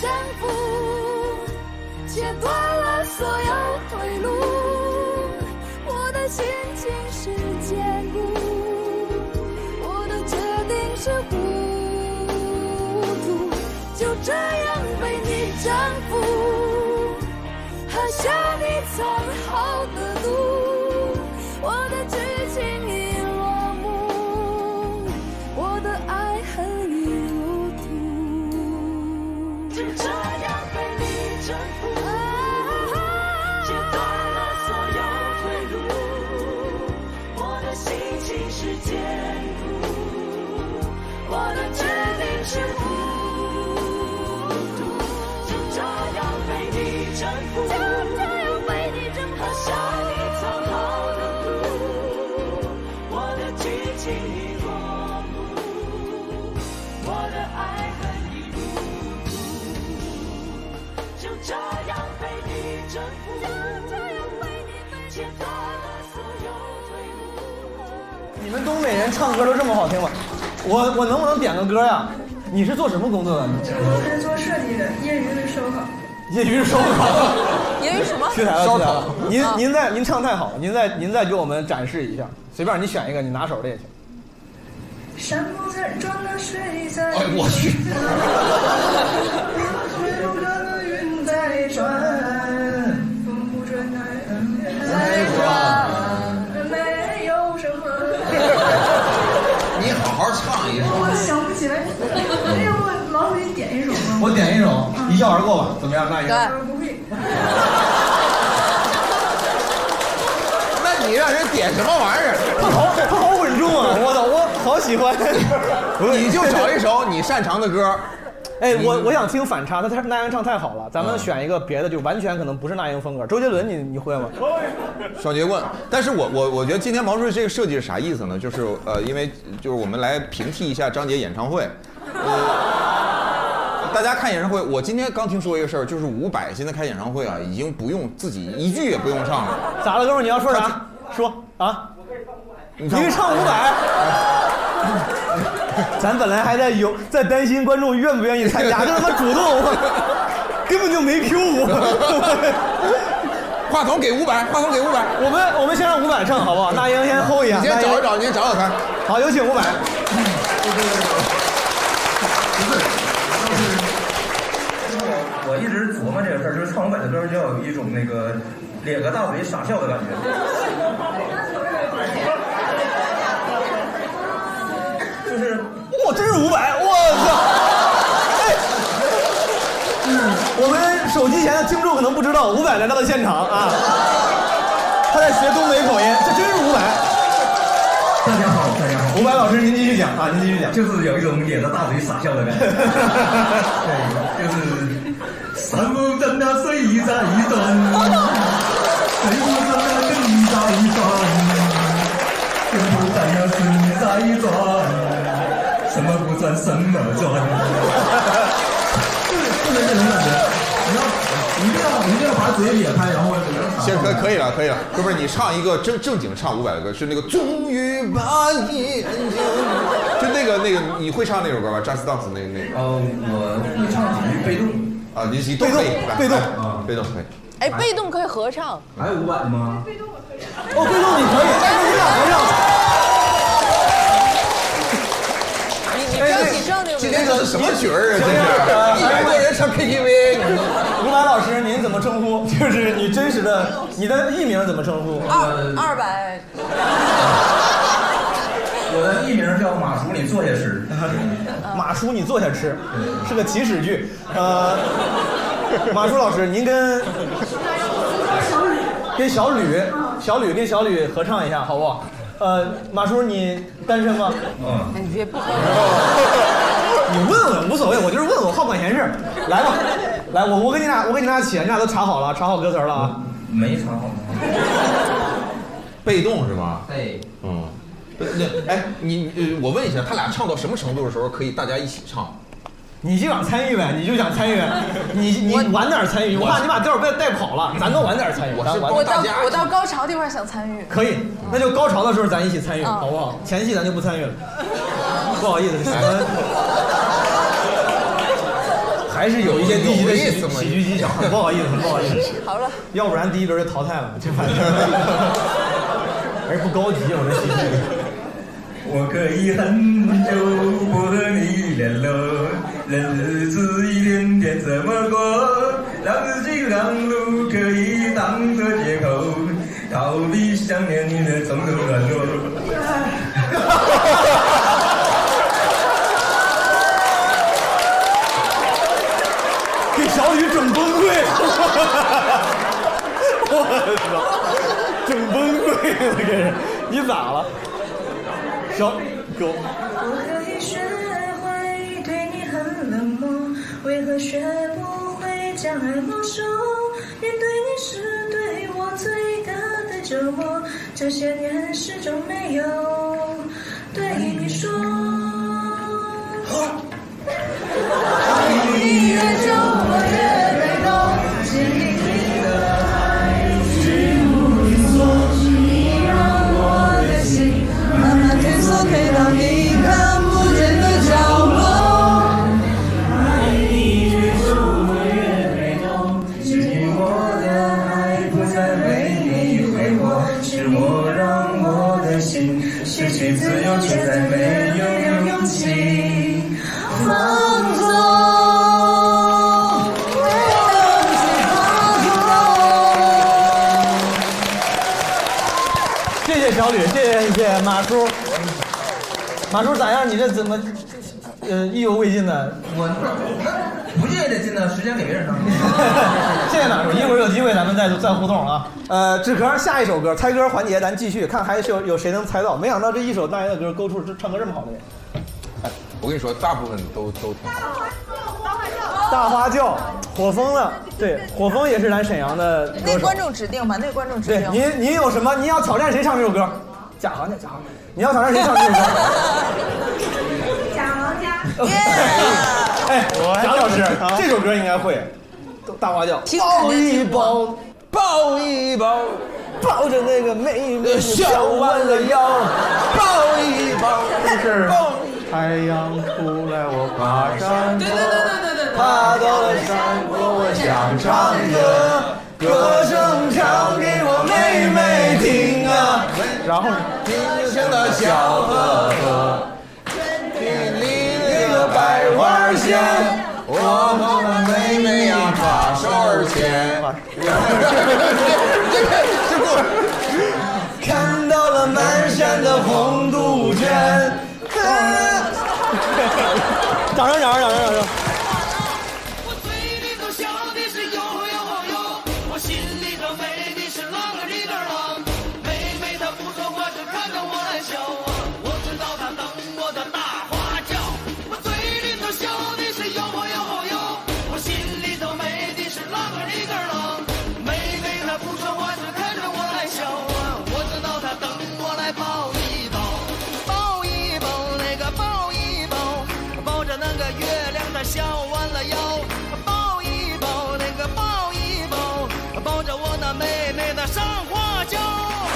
征服，切断了所有退路，唱歌都这么好听吗？我我能不能点个歌呀？你是做什么工作的？我是做设计的，业余的烧烤。业余烧烤。业余什么？去台了，烧去台了烤。您您再您唱太好了，您再您再给我们展示一下，随便你选一个你拿手的也行。山不在转了，水在。哎我去。水不转了，云在转，风不转，太在转。没有什么。你好好唱一首。我想不起来，要不老给你点一首吗？我点一首《一笑而过》吧，怎么样？那一个。不会。那你你让人点什么玩意儿？他好，他好稳重啊！我操，我好喜欢。你就找一首你擅长的歌。哎，我我想听反差，他他那英唱太好了，咱们选一个别的，就完全可能不是那英风格。周杰伦，你你会吗？双截棍，但是我我我觉得今天毛主席这个设计是啥意思呢？就是呃，因为就是我们来平替一下张杰演唱会，呃，大家看演唱会，我今天刚听说一个事儿，就是伍佰现在开演唱会啊，已经不用自己一句也不用唱了。咋了，哥们儿？你要说啥？说啊！你你唱伍佰。咱本来还在有在担心观众愿不愿意参加，这他妈主动，根本就没 Q 我。话筒给五百，话筒给五百。我们我们先让五百唱好不好？那英先 hold 一下。你先找一找，你先找找他。好，有请伍佰。我一直琢磨这个事儿，就是唱五百的歌就要有一种那个咧个大嘴傻笑的感觉。就是，哇，真是五百！我操！我们手机前的听众可能不知道，五百来到了现场啊，他在学东北口音，这真是五百。大家好，大家好，伍佰老师，您继续讲啊，您继续讲。就是有一种咧着大嘴傻笑的感觉。对，就是山不转啊，水一转，水不转啊，更在转，天不转啊，水在转。什么不转，什么转？就是就是这种感觉，你要一定要一定要把嘴咧开，然后行，可可以了，可以了。哥们儿，你唱一个正正经唱五百的歌，是那个终于把眼睛，就那个那个，你会唱那首歌吧？Just Dance 那那个。哦，我会唱几句被动。啊，你你都可以，被动啊，被动可以。哎，被动可以合唱。还有伍佰的吗？哦，被动你可以，但是你俩合唱。你争你争那个。今天这是什么曲儿啊？这是一百多人唱 KTV。伍佰老师，您怎么称呼？就是你真实的，你的艺名怎么称呼？二二百。我的艺名叫马叔，你坐下吃。马叔，你坐下吃，是个起始句。呃，马叔老师，您跟跟小吕，小吕跟小吕合唱一下，好不好？呃，马叔，你单身吗？嗯。你别不。你问问无所谓，我就是问我，好管闲事。来吧，来，我我给你俩，我给你俩起，你俩都查好了，查好歌词了啊？没查好。被动是吧？对。嗯。那哎，你呃，我问一下，他俩唱到什么程度的时候可以大家一起唱？你就想参与呗，你就想参与，你你晚点参与，我怕你把调带带跑了，咱都晚点参与。我是我到我到高潮地方想参与。可以，那就高潮的时候咱一起参与，嗯好不好？前戏咱就不参与了，不好意思，还是有一些低级的喜剧喜剧技巧，很不好意思，很不好意思。好了，要不然第一轮就淘汰了，这反正还是不高级，我这喜剧。我可以很久不和你联络，任日子一天天怎么过，让自己让路可以当作借口，逃避想念你的种种软弱。给小雨整崩溃了，我操，整崩溃了，这是你咋了？小狗，为何学不会将爱没收？面对你是对我最大的折磨，这些年始终没有对你说。爱 你越久，我越马叔咋样？你这怎么，呃，意犹未尽呢？我不介意的进的，时间给别人当。谢谢马叔，一会儿有机会咱们再再互动啊。呃，纸壳下一首歌猜歌环节咱继续，看还是有有谁能猜到。没想到这一首大爷的歌勾出这唱歌这么好的人。我跟你说，大部分都都挺好。大花轿，火风的，对，火风也是咱沈阳的歌手那观。众指定吧，那观众指对，定。您您有什么？您要挑战谁唱这首歌？贾行家，贾行家，你要想让谁唱这首歌？贾行家。哎，贾老师，这首歌应该会。大花轿，抱一抱，抱一抱，抱着那个妹妹笑弯了腰，抱一抱，是太阳出来我爬山坡，爬到了山坡，我想唱歌，歌声唱给我妹妹。然后听声的小河河，你那个百花鲜，我帮了妹妹呀把手儿牵。看到了满山的红杜鹃。掌声，掌声，掌声，掌声！笑弯了腰，抱一抱那个抱一抱，抱着我那妹妹的上花轿。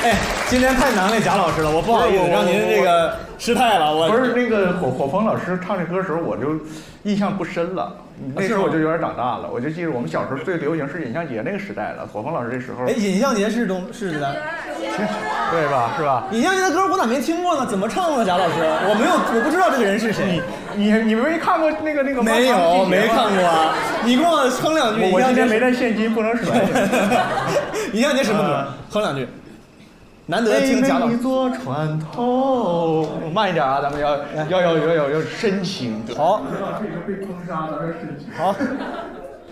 哎，今天太难为贾老师了，我不好意思让您这个失态了。我不是那个火火风老师唱这歌的时候，我就印象不深了。那时候我就有点长大了，我就记得我们小时候最流行是尹相杰那个时代了。火风老师这时候，哎，尹相杰是东是的，对吧？是吧？尹相杰的歌我咋没听过呢？怎么唱的？贾老师，我没有，我不知道这个人是谁。你你没看过那个那个？没有，没看过啊。你给我哼两句。我今天没带现金，不能甩你。尹相杰什么歌？哼两句。难得听贾老师。妹妹坐船头，慢一点啊，咱们要要要要要要深情。好。被封杀了，要深情。好。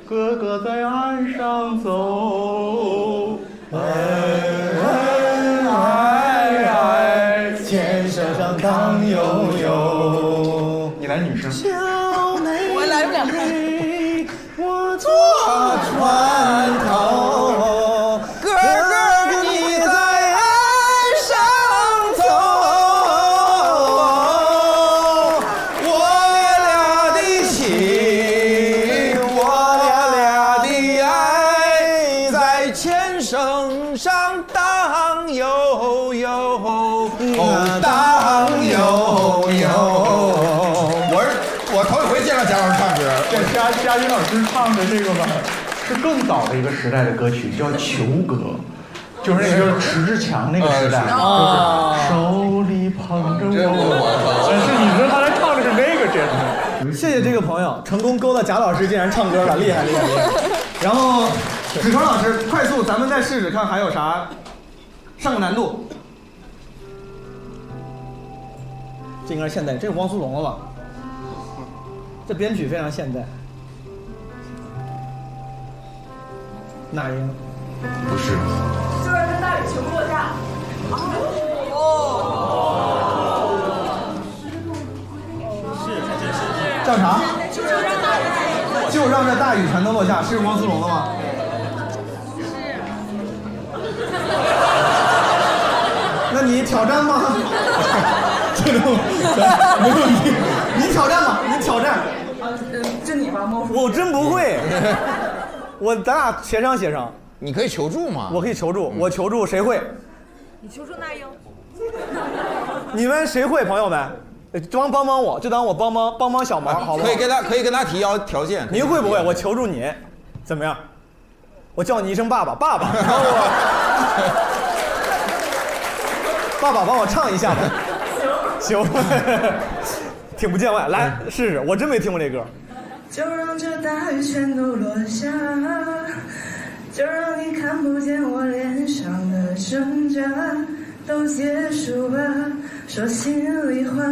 哥哥在岸上走，哎哎哎，肩手上荡悠悠。你来女生。我来不了。我坐早的一个时代的歌曲，叫《求歌》，就是那个迟志强那个时代，就是手里捧着我。但是你说他来唱的是那个，真的。谢谢这个朋友，成功勾到贾老师竟然唱歌了，厉害厉害厉害！然后子成老师，快速咱们再试试看还有啥，上个难度。这应该是现代，这是汪苏泷了吧？这编曲非常现代。那英不是，就是跟大雨求不落下。叫啥？就是让大雨就让这大雨全都落下，是汪苏泷的吗？那你挑战吗？这种没问题，你挑战吧，你挑战。啊，就你吧，猫叔。我真不会，我咱俩协商协商。你可以求助吗？我可以求助，我求助谁会？你求助那英。你们谁会？朋友们，呃帮帮帮我，就当我帮帮帮帮小忙，好不好？可以跟他可以跟他提要条件。您会不会？我求助你，怎么样？我叫你一声爸爸，爸爸，然后我，爸爸帮我唱一下吧。行，行，听不见外，来试试，我真没听过这歌。就让这大雨全都落下，就让你看不见我脸上的挣扎，都结束吧，说心里话，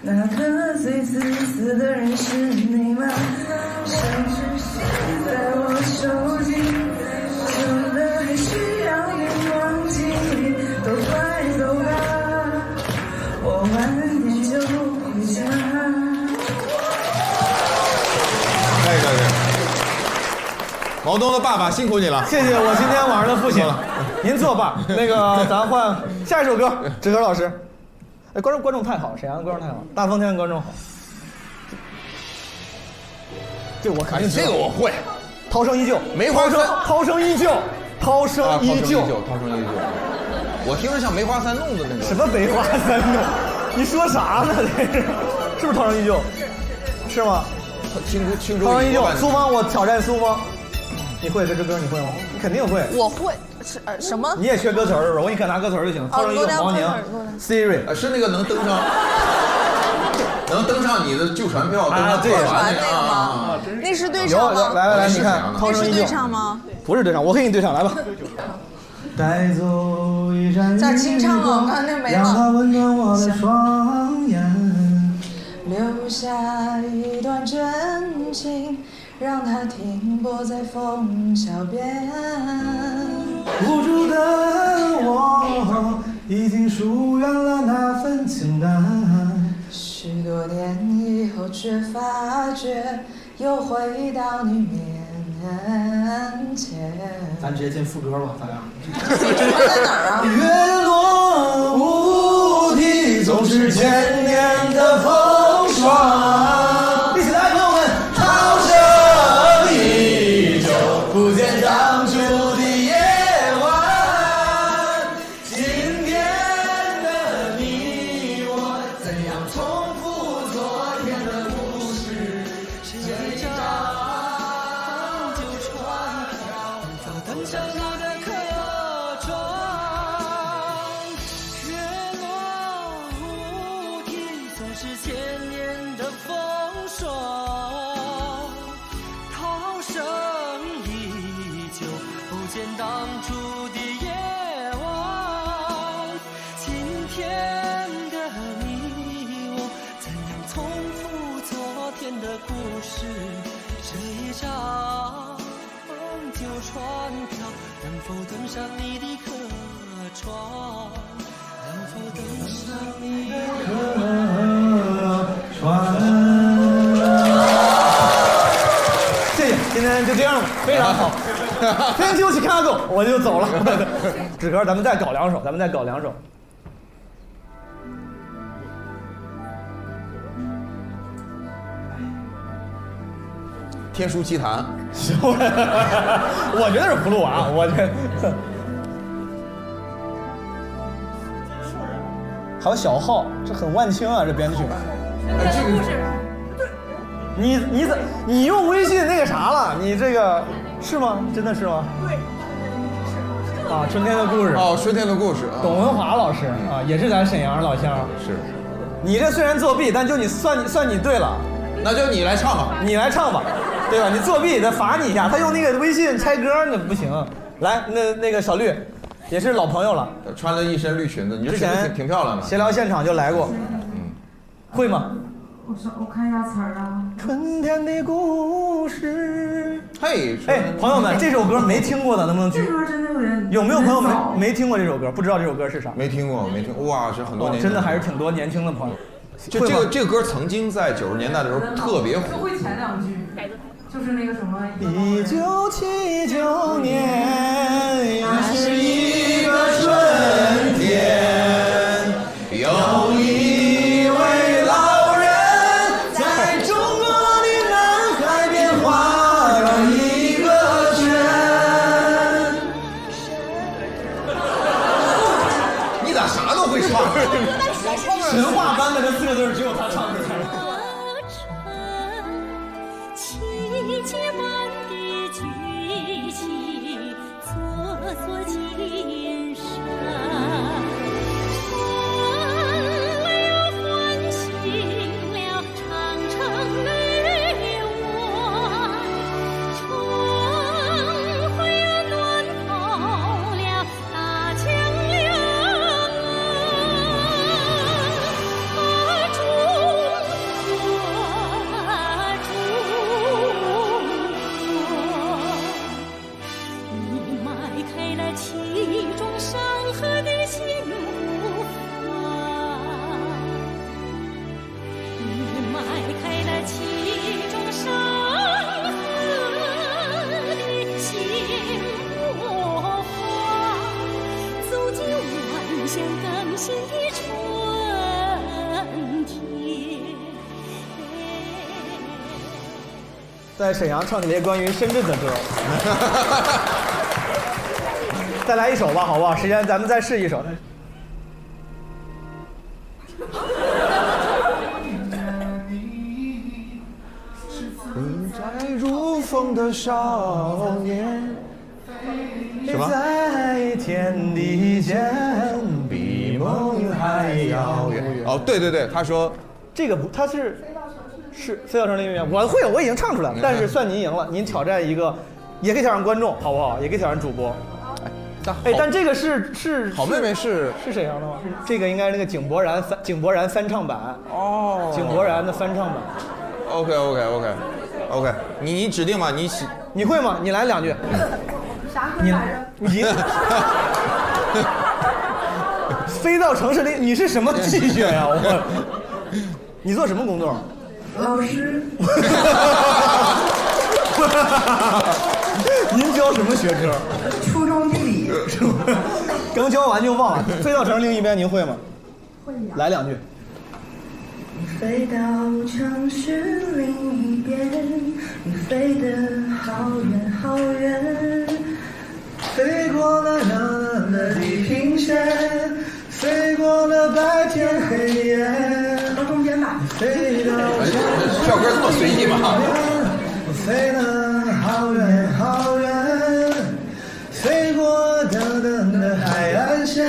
那个最自私的人是你吗？甚至写在我手机，毛东的爸爸辛苦你了，谢谢我今天晚上的父亲，您作罢。那个咱换下一首歌，志哥老师。哎，观众观众太好，沈阳的观众太好，大风天的观众好。这我肯定这个我会。涛声依旧，梅花涛声三涛声依旧，涛啊声依旧。涛声依旧。我听着像梅花三弄的那个。什么梅花三弄？你说啥呢？这是是不是涛声依旧？是吗？庆祝庆祝涛声依旧苏芳，我挑战苏芳。你会这支歌？你会吗？你肯定会。我会是呃什么？你也缺歌词儿是吧？我给你看拿歌词儿就行。涛声依旧，给我毛宁，Siri，啊是那个能登上，能登上你的旧船票，登上对特船那个啊吗？那是对有唱吗？来来来，你看，那是对。唱吗？不是对唱，我给你对唱，来吧。带走一盏在清唱了日光刚才没了让它温暖我的双眼。留下一段真情，让它停泊在枫桥边。无助的我已经疏远了那份情感。许多年以后，却发觉又回到你面前。咱直接进副歌吧，咱俩。在哪啊？月落乌啼，总是千年的风霜。非常好。Thank you Chicago，我就走了。纸壳，咱们再搞两首，咱们再搞两首。天书奇谭，我觉得是葫芦娃，我这。还有小号，这很万青啊，这编曲。哎，这个你你怎你用微信那个啥了？你这个是吗？真的是吗？对。啊，春天的故事。哦，春天的故事啊。董文华老师啊，也是咱沈阳老乡。是。你这虽然作弊，但就你算你算你对了。那就你来唱吧。你来唱吧，对吧？你作弊，得罚你一下。他用那个微信猜歌，那不行。来，那那个小绿，也是老朋友了，穿了一身绿裙子，你这之前裙子挺挺漂亮的。闲聊现场就来过。嗯，会吗？我说我看一下词儿啊。春天的故事。嘿，哎，朋友们，这首歌没听过的能不能举这？歌真的有点有没有朋友们没没听过这首歌？不知道这首歌是啥？没听过，没听过。哇，这很多哦年前真的还是挺多年轻的朋友。就这个这个歌曾经在九十年代的时候特别就火。会前两句，就是那个什么。一九七九年，又是一在沈阳唱起了一个关于深圳的歌。再来一首吧，好不好？时间咱们再试一首。你在如风的少年，什么？在天地间，比梦还遥远。哦，对对对，他说这个不，他是是飞到城林园，我会，我已经唱出来了，但是算您赢了，您挑战一个，也可以挑战观众，好不好？也可以挑战主播。哎，但这个是是好妹妹是是沈阳的吗？这个应该是那个井柏然翻井柏然翻唱版哦，井柏然的翻唱版。OK OK OK OK，你你指定吧，你喜你会吗？你来两句。啥来着？你 飞到城市里，你是什么气血呀？我，你做什么工作？老师。您教什么学科？初中地理。刚教完就忘了。飞到城另一边，您会吗？会呀。来两句。飞到城市另一边，你飞得好远好远，飞过了蓝蓝的地平线，飞过了白天黑夜。飞到跳歌这么随意吗？飞得好远好远，飞过等等的海岸线，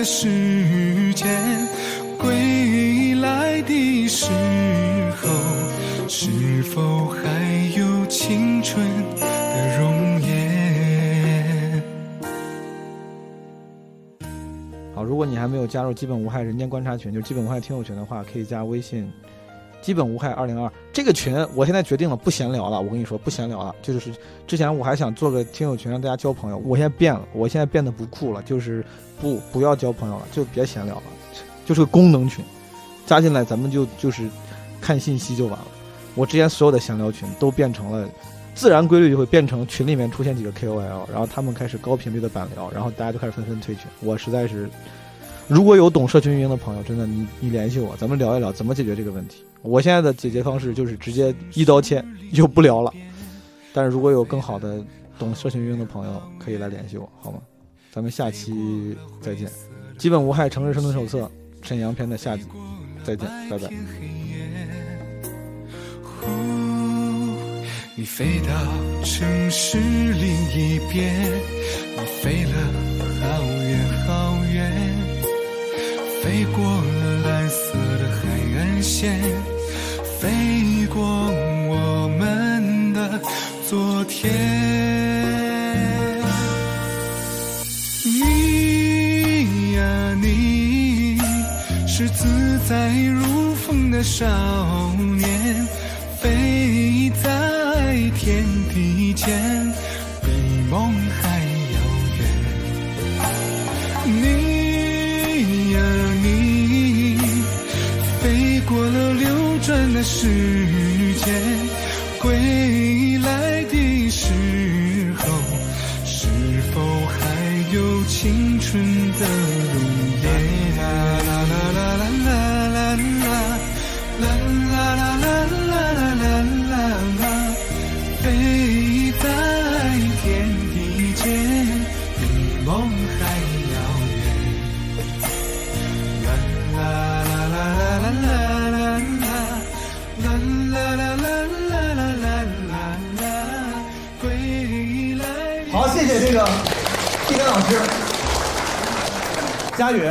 的时间，归来的时候，是否还有青春的容颜？好，如果你还没有加入基本无害人间观察群，就基本无害听友群的话，可以加微信“基本无害二零二”这个群。我现在决定了，不闲聊了。我跟你说，不闲聊了。就是之前我还想做个听友群，让大家交朋友。我现在变了，我现在变得不酷了，就是不不要交朋友了，就别闲聊了，就是个功能群。加进来咱们就就是看信息就完了。我之前所有的闲聊群都变成了。自然规律就会变成群里面出现几个 KOL，然后他们开始高频率的板聊，然后大家就开始纷纷退群。我实在是，如果有懂社群运营的朋友，真的你你联系我，咱们聊一聊怎么解决这个问题。我现在的解决方式就是直接一刀切，就不聊了。但是如果有更好的懂社群运营的朋友，可以来联系我，好吗？咱们下期再见。基本无害城市生存手册沈阳篇的下集再见，拜拜。你飞到城市另一边，你飞了飞过了蓝色的海岸线，飞过我们的昨天。你呀你，是自在如风的少年，飞在天地间，转的时间，归来的时候，是否还有青春的路？老师。佳宇，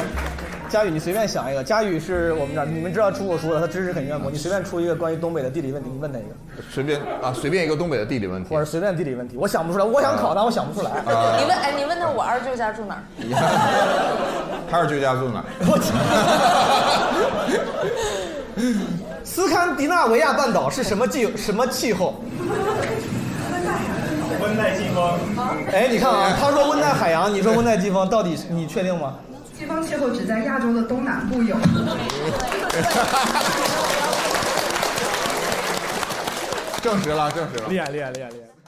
佳宇，你随便想一个。佳宇是我们这儿，你们知道出过书的，他知识很渊博。你随便出一个关于东北的地理问题，你问哪个？随便啊，随便一个东北的地理问题。我是随便地理问题，我想不出来。我想考但，我想不出来。啊你问哎，你问他我二舅家住哪儿？他二舅家住哪儿？我斯堪的纳维亚半岛是什么气什么气候？温带季风。哎，你看啊，他说温带海洋，你说温带季风，到底你确定吗？季风气候只在亚洲的东南部有。证实了，证实了。厉害，厉害，厉害，厉害。